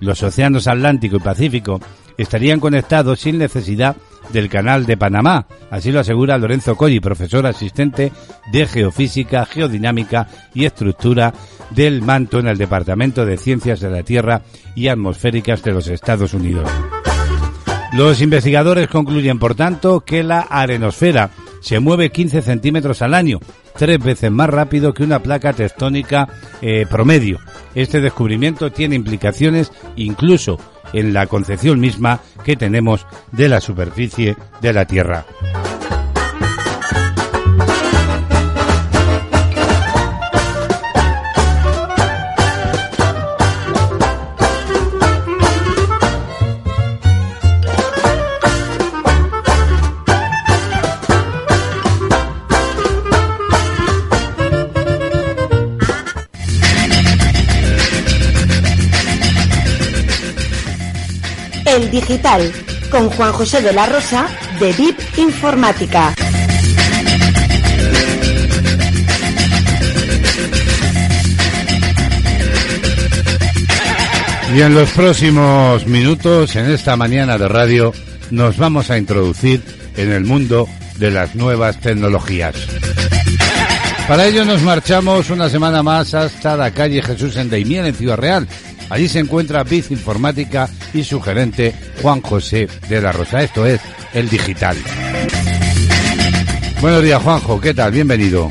Los océanos Atlántico y Pacífico estarían conectados sin necesidad del canal de Panamá. Así lo asegura Lorenzo Colli, profesor asistente de Geofísica, Geodinámica y Estructura del Manto en el Departamento de Ciencias de la Tierra y Atmosféricas de los Estados Unidos. Los investigadores concluyen, por tanto, que la arenosfera se mueve 15 centímetros al año, tres veces más rápido que una placa tectónica eh, promedio. Este descubrimiento tiene implicaciones incluso en la concepción misma que tenemos de la superficie de la Tierra. Digital, con Juan José de la Rosa, de VIP Informática. Y en los próximos minutos, en esta mañana de radio, nos vamos a introducir en el mundo de las nuevas tecnologías. Para ello nos marchamos una semana más hasta la calle Jesús en Daimiel, en Ciudad Real. Allí se encuentra Biz Informática y su gerente Juan José de la Rosa. Esto es El Digital. Buenos días, Juanjo. ¿Qué tal? Bienvenido.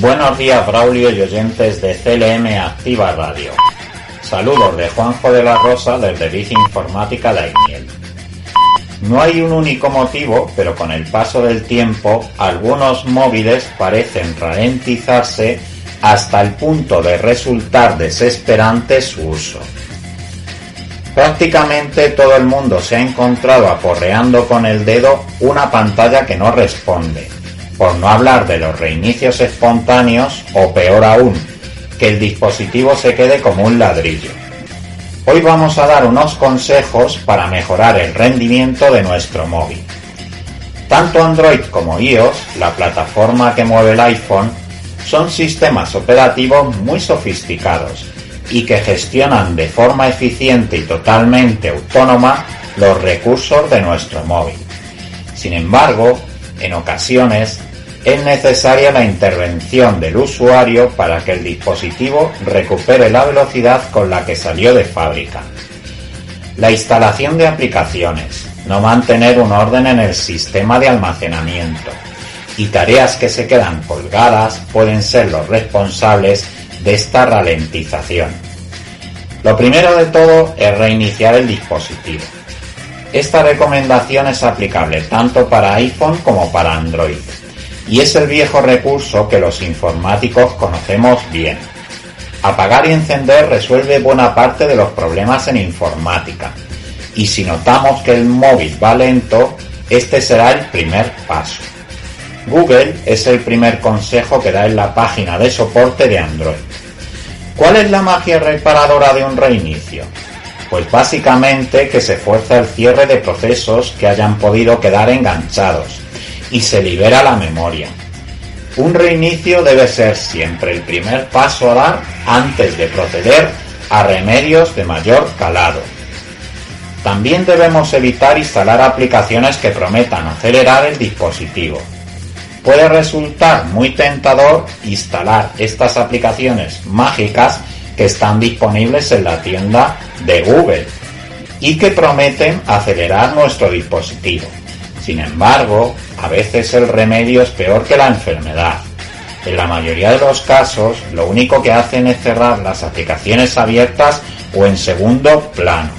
Buenos días, Braulio y oyentes de CLM Activa Radio. Saludos de Juanjo de la Rosa desde Biz Informática. No hay un único motivo, pero con el paso del tiempo, algunos móviles parecen ralentizarse hasta el punto de resultar desesperante su uso. Prácticamente todo el mundo se ha encontrado aporreando con el dedo una pantalla que no responde, por no hablar de los reinicios espontáneos o peor aún, que el dispositivo se quede como un ladrillo. Hoy vamos a dar unos consejos para mejorar el rendimiento de nuestro móvil. Tanto Android como iOS, la plataforma que mueve el iPhone, son sistemas operativos muy sofisticados y que gestionan de forma eficiente y totalmente autónoma los recursos de nuestro móvil. Sin embargo, en ocasiones es necesaria la intervención del usuario para que el dispositivo recupere la velocidad con la que salió de fábrica. La instalación de aplicaciones, no mantener un orden en el sistema de almacenamiento y tareas que se quedan colgadas pueden ser los responsables de esta ralentización. Lo primero de todo es reiniciar el dispositivo. Esta recomendación es aplicable tanto para iPhone como para Android y es el viejo recurso que los informáticos conocemos bien. Apagar y encender resuelve buena parte de los problemas en informática y si notamos que el móvil va lento, este será el primer paso. Google es el primer consejo que da en la página de soporte de Android. ¿Cuál es la magia reparadora de un reinicio? Pues básicamente que se fuerza el cierre de procesos que hayan podido quedar enganchados y se libera la memoria. Un reinicio debe ser siempre el primer paso a dar antes de proceder a remedios de mayor calado. También debemos evitar instalar aplicaciones que prometan acelerar el dispositivo. Puede resultar muy tentador instalar estas aplicaciones mágicas que están disponibles en la tienda de Google y que prometen acelerar nuestro dispositivo. Sin embargo, a veces el remedio es peor que la enfermedad. En la mayoría de los casos, lo único que hacen es cerrar las aplicaciones abiertas o en segundo plano.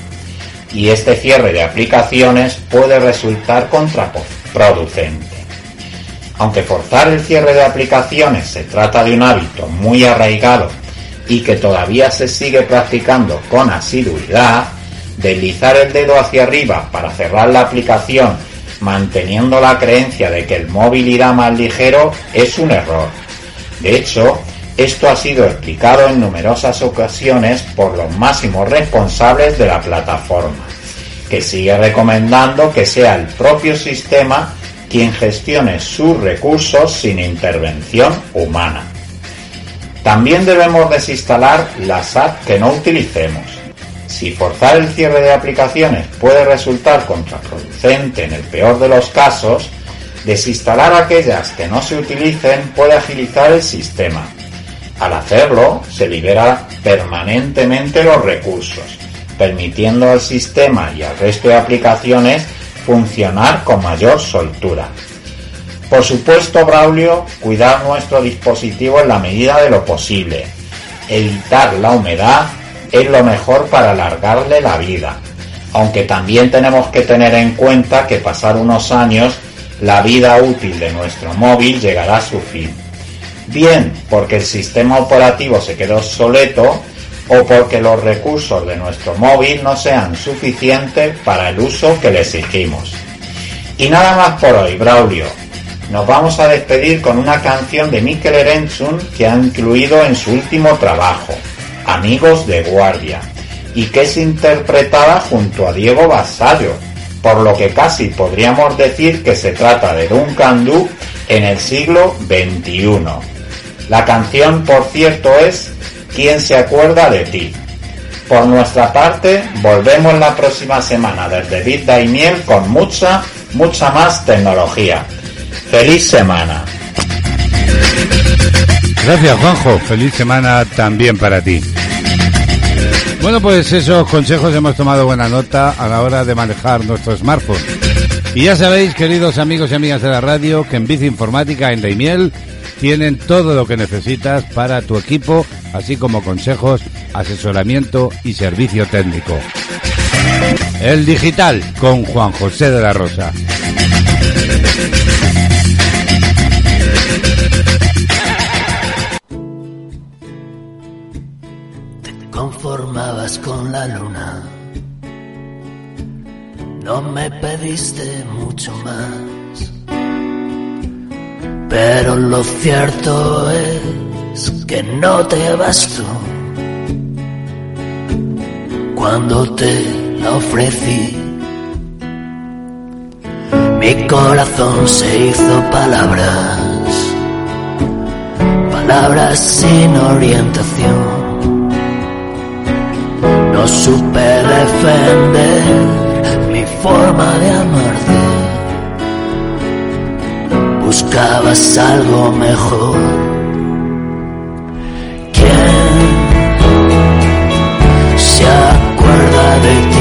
Y este cierre de aplicaciones puede resultar contraproducente. Aunque forzar el cierre de aplicaciones se trata de un hábito muy arraigado y que todavía se sigue practicando con asiduidad, deslizar el dedo hacia arriba para cerrar la aplicación manteniendo la creencia de que el móvil irá más ligero es un error. De hecho, esto ha sido explicado en numerosas ocasiones por los máximos responsables de la plataforma, que sigue recomendando que sea el propio sistema quien gestione sus recursos sin intervención humana. También debemos desinstalar las apps que no utilicemos. Si forzar el cierre de aplicaciones puede resultar contraproducente en el peor de los casos, desinstalar aquellas que no se utilicen puede agilizar el sistema. Al hacerlo, se libera permanentemente los recursos, permitiendo al sistema y al resto de aplicaciones funcionar con mayor soltura. Por supuesto, Braulio, cuidar nuestro dispositivo en la medida de lo posible. Evitar la humedad es lo mejor para alargarle la vida. Aunque también tenemos que tener en cuenta que pasar unos años la vida útil de nuestro móvil llegará a su fin. Bien porque el sistema operativo se quedó obsoleto o porque los recursos de nuestro móvil no sean suficientes para el uso que le exigimos. Y nada más por hoy, Braulio. Nos vamos a despedir con una canción de Mikel Erentzun que ha incluido en su último trabajo, Amigos de Guardia, y que es interpretada junto a Diego Basallo, por lo que casi podríamos decir que se trata de Duncan Du en el siglo XXI. La canción, por cierto, es ¿Quién se acuerda de ti? Por nuestra parte, volvemos la próxima semana desde Bit Daimiel con mucha, mucha más tecnología. ¡Feliz semana! Gracias, Juanjo. Feliz semana también para ti. Bueno, pues esos consejos hemos tomado buena nota a la hora de manejar nuestro smartphone. Y ya sabéis, queridos amigos y amigas de la radio, que en Bici Informática en Daimiel tienen todo lo que necesitas para tu equipo, así como consejos, asesoramiento y servicio técnico. El digital con Juan José de la Rosa. conformabas con la luna. No me pediste mucho más. Pero lo cierto es que no te bastó. Cuando te la ofrecí, mi corazón se hizo palabras, palabras sin orientación no supe defender mi forma de amarte. Buscabas algo mejor. ¿Quién se acuerda de ti?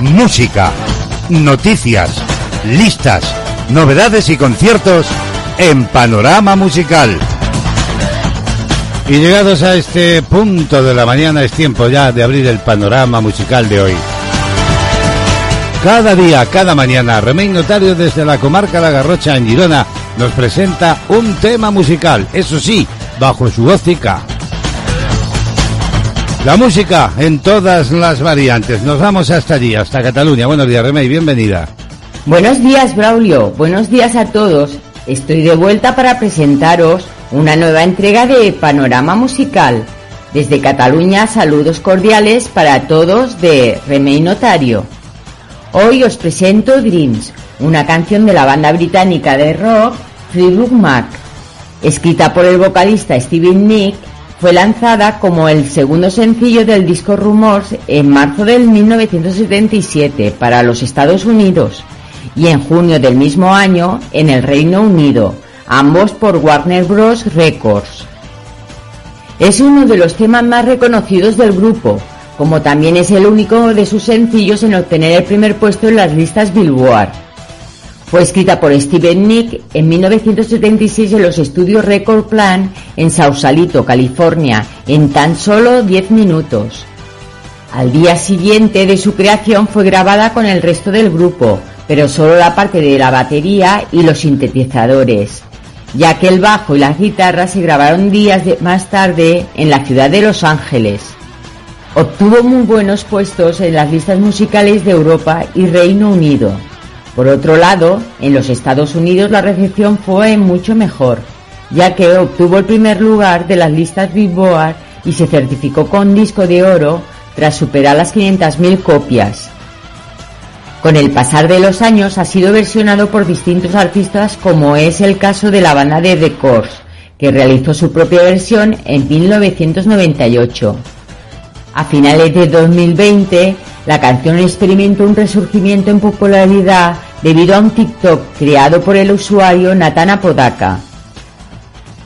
Música, noticias, listas, novedades y conciertos en Panorama Musical. Y llegados a este punto de la mañana es tiempo ya de abrir el panorama musical de hoy. Cada día, cada mañana, Remey Notario desde la comarca La Garrocha en Girona nos presenta un tema musical, eso sí, bajo su óptica. La música en todas las variantes. Nos vamos hasta allí, hasta Cataluña. Buenos días, Remey, bienvenida. Buenos días, Braulio. Buenos días a todos. Estoy de vuelta para presentaros una nueva entrega de Panorama Musical. Desde Cataluña, saludos cordiales para todos de Remey Notario. Hoy os presento Dreams, una canción de la banda británica de rock Fleetwood Mac. Escrita por el vocalista Steven Nick, fue lanzada como el segundo sencillo del disco Rumors en marzo del 1977 para los Estados Unidos y en junio del mismo año en el Reino Unido, ambos por Warner Bros. Records. Es uno de los temas más reconocidos del grupo, como también es el único de sus sencillos en obtener el primer puesto en las listas Billboard. Fue escrita por Steven Nick en 1976 en los estudios Record Plan en Sausalito, California, en tan solo 10 minutos. Al día siguiente de su creación fue grabada con el resto del grupo, pero solo la parte de la batería y los sintetizadores, ya que el bajo y las guitarras se grabaron días más tarde en la ciudad de Los Ángeles. Obtuvo muy buenos puestos en las listas musicales de Europa y Reino Unido. Por otro lado, en los Estados Unidos la recepción fue mucho mejor, ya que obtuvo el primer lugar de las listas Billboard y se certificó con disco de oro tras superar las 500.000 copias. Con el pasar de los años ha sido versionado por distintos artistas como es el caso de la banda de The Course, que realizó su propia versión en 1998. A finales de 2020, la canción experimentó un resurgimiento en popularidad debido a un TikTok creado por el usuario Natana Podaka.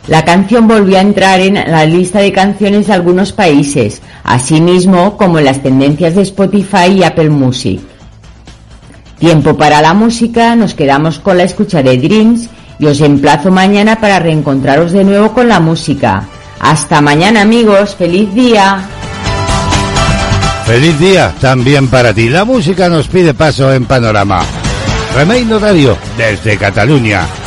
La canción volvió a entrar en la lista de canciones de algunos países, asimismo como en las tendencias de Spotify y Apple Music. Tiempo para la música, nos quedamos con la escucha de Dreams y os emplazo mañana para reencontraros de nuevo con la música. Hasta mañana amigos, feliz día. Feliz día también para ti. La música nos pide paso en panorama. Remey Notario desde Cataluña.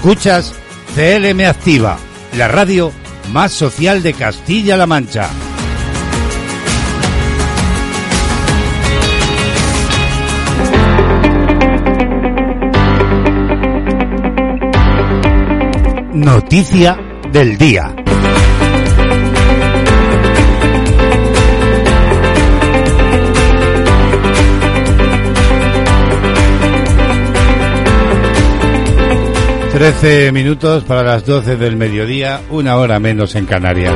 Escuchas CLM Activa, la radio más social de Castilla-La Mancha. Noticia del día. Trece minutos para las doce del mediodía, una hora menos en Canarias.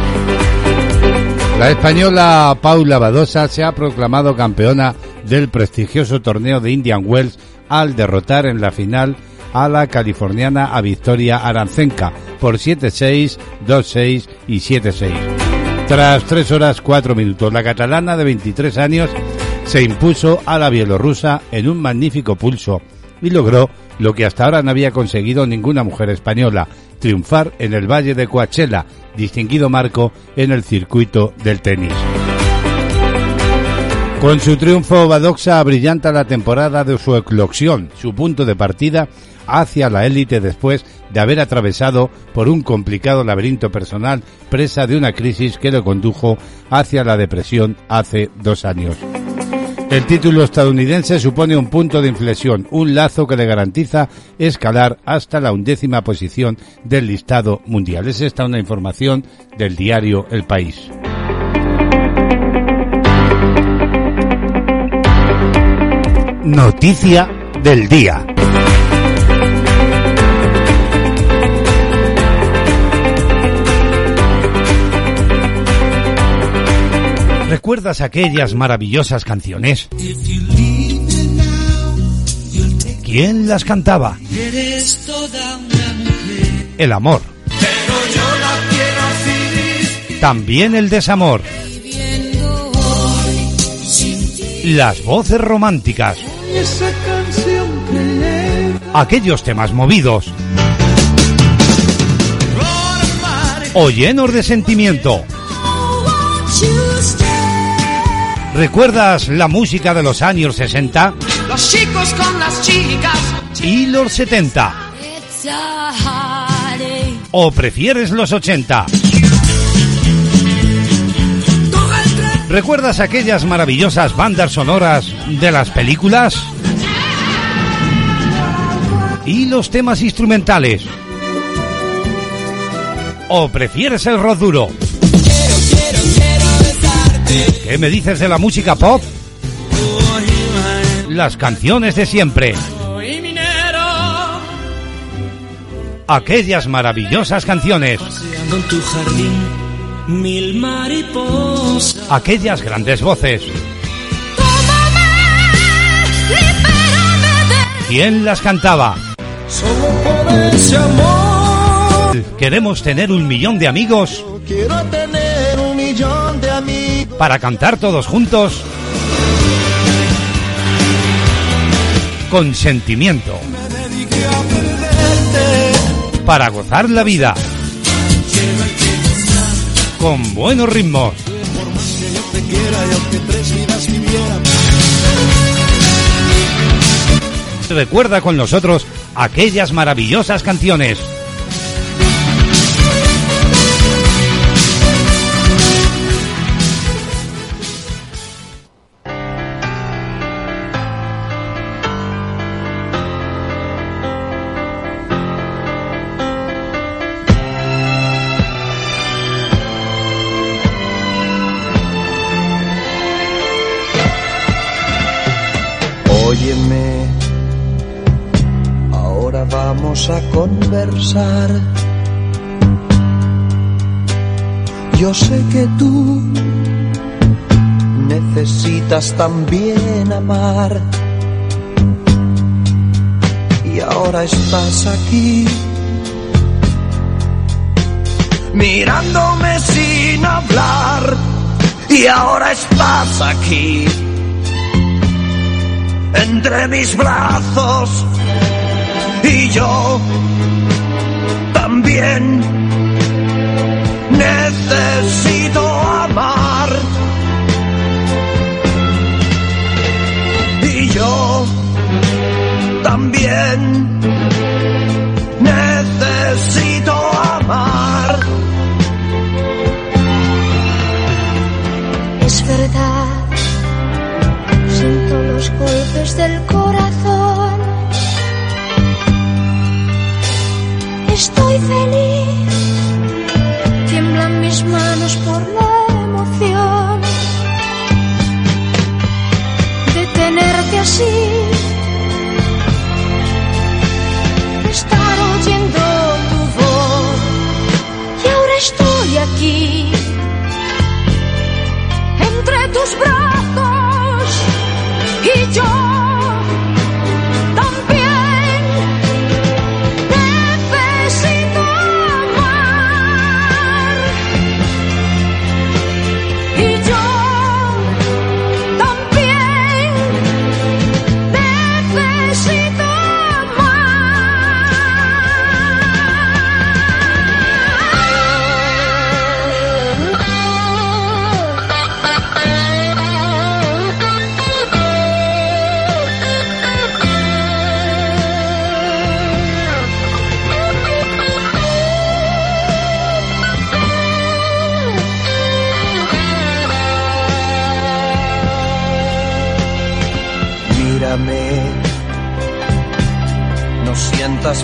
La española Paula Badosa se ha proclamado campeona del prestigioso torneo de Indian Wells al derrotar en la final a la californiana a Victoria Arancenca por 7-6, 2-6 y 7-6. Tras 3 horas 4 minutos, la catalana de 23 años se impuso a la bielorrusa en un magnífico pulso y logró lo que hasta ahora no había conseguido ninguna mujer española, triunfar en el Valle de Coachella, distinguido marco en el circuito del tenis. Con su triunfo, Badoxa brillanta la temporada de su eclosión, su punto de partida hacia la élite después de haber atravesado por un complicado laberinto personal presa de una crisis que lo condujo hacia la depresión hace dos años. El título estadounidense supone un punto de inflexión, un lazo que le garantiza escalar hasta la undécima posición del listado mundial. Es esta una información del diario El País. Noticia del día. ¿Recuerdas aquellas maravillosas canciones? ¿Quién las cantaba? El amor, también el desamor, las voces románticas, aquellos temas movidos o llenos de sentimiento. ¿Recuerdas la música de los años 60 Los chicos con las chicas. y los 70? It's a heartache. ¿O prefieres los 80? ¿Recuerdas aquellas maravillosas bandas sonoras de las películas? ¿Y los temas instrumentales? ¿O prefieres el rock duro? ¿Qué me dices de la música pop? Las canciones de siempre. Aquellas maravillosas canciones. Aquellas grandes voces. ¿Quién las cantaba? Queremos tener un millón de amigos Quiero tener un millón de amigos. Para cantar todos juntos. con sentimiento. Para gozar la vida. Con buenos ritmos. Recuerda con nosotros aquellas maravillosas canciones. Yo sé que tú necesitas también amar. Y ahora estás aquí, mirándome sin hablar. Y ahora estás aquí entre mis brazos y yo también. Necesito amar. Y yo también. Necesito amar. Es verdad, siento los golpes del corazón.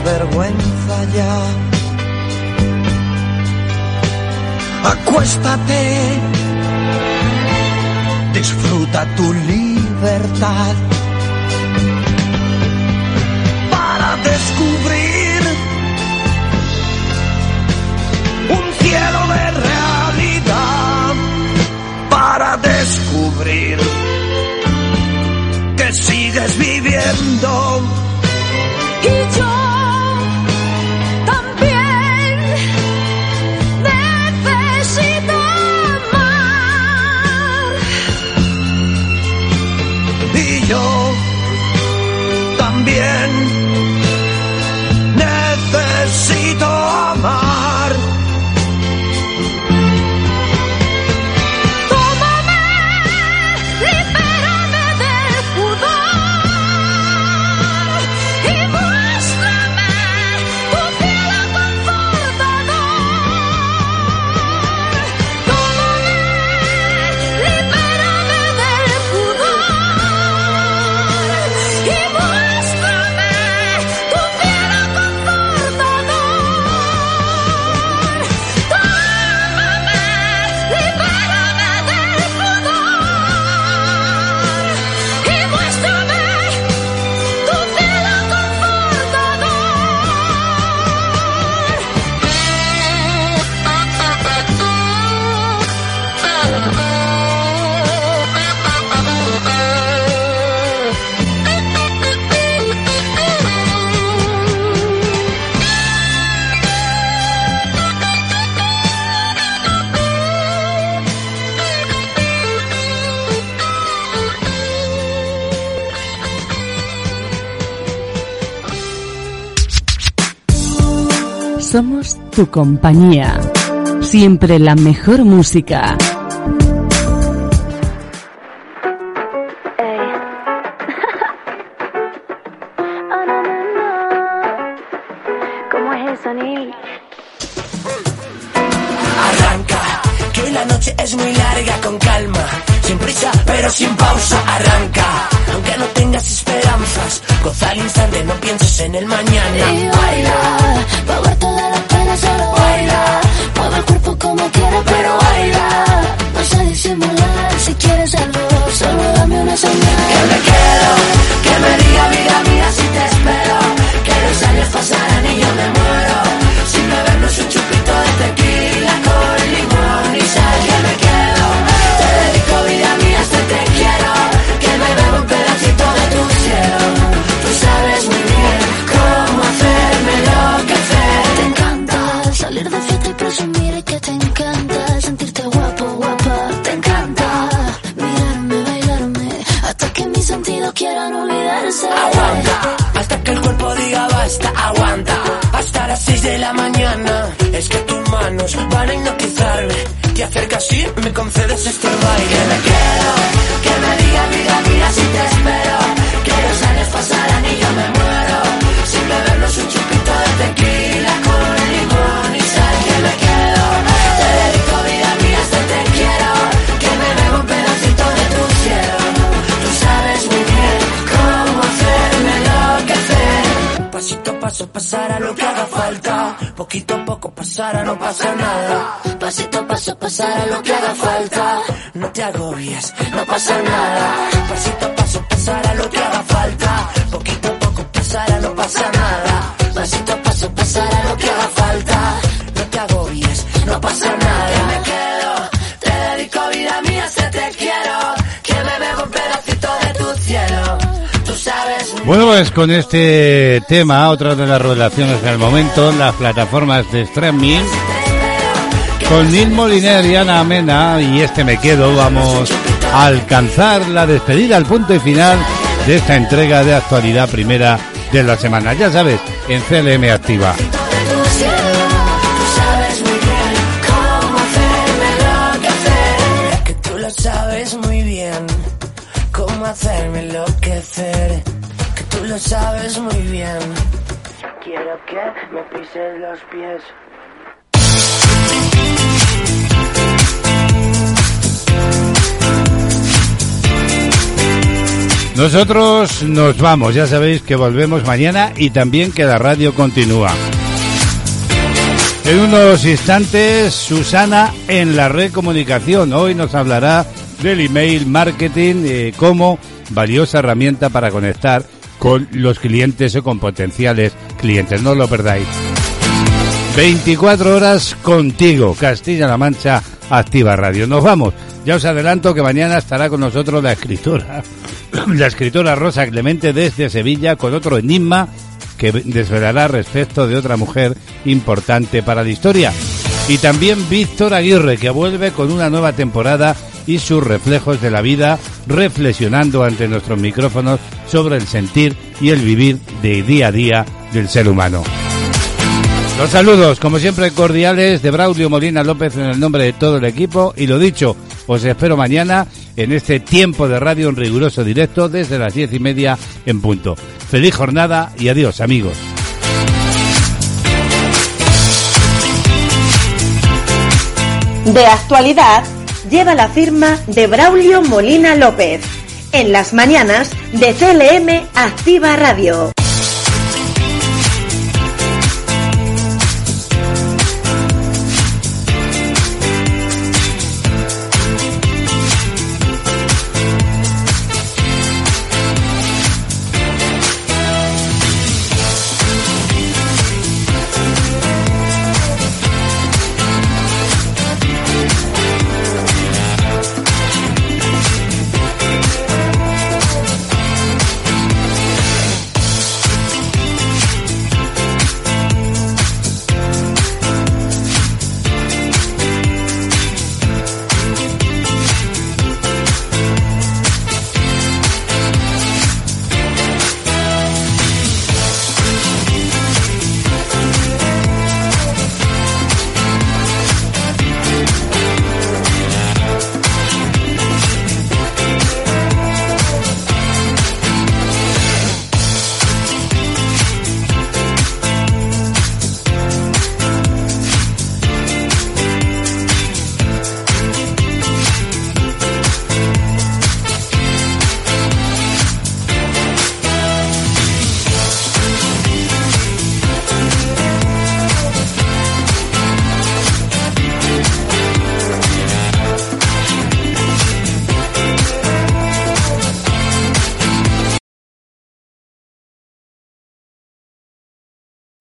Vergüenza ya. Acuéstate, disfruta tu libertad para descubrir un cielo de realidad, para descubrir que sigues viviendo. Tu compañía. Siempre la mejor música. No pasa nada. Pasito a paso pasará lo que haga falta. No te agobies, no pasa nada. Pasito Bueno, pues con este tema, otra de las revelaciones del momento, las plataformas de streaming, con Neil Moliner y Ana Mena, y este me quedo, vamos a alcanzar la despedida, el punto y final de esta entrega de actualidad primera de la semana. Ya sabes, en CLM Activa. Pies. Nosotros nos vamos, ya sabéis que volvemos mañana y también que la radio continúa. En unos instantes, Susana en la red comunicación. Hoy nos hablará del email marketing eh, como valiosa herramienta para conectar con los clientes o con potenciales clientes. No lo perdáis. 24 horas contigo, Castilla-La Mancha Activa Radio. Nos vamos. Ya os adelanto que mañana estará con nosotros la escritora, la escritora Rosa Clemente desde Sevilla con otro enigma que desvelará respecto de otra mujer importante para la historia. Y también Víctor Aguirre, que vuelve con una nueva temporada y sus reflejos de la vida, reflexionando ante nuestros micrófonos sobre el sentir y el vivir de día a día del ser humano. Los saludos, como siempre, cordiales de Braulio Molina López en el nombre de todo el equipo. Y lo dicho, os espero mañana en este tiempo de radio en riguroso directo desde las diez y media en punto. Feliz jornada y adiós, amigos. De actualidad lleva la firma de Braulio Molina López. En las mañanas de CLM Activa Radio.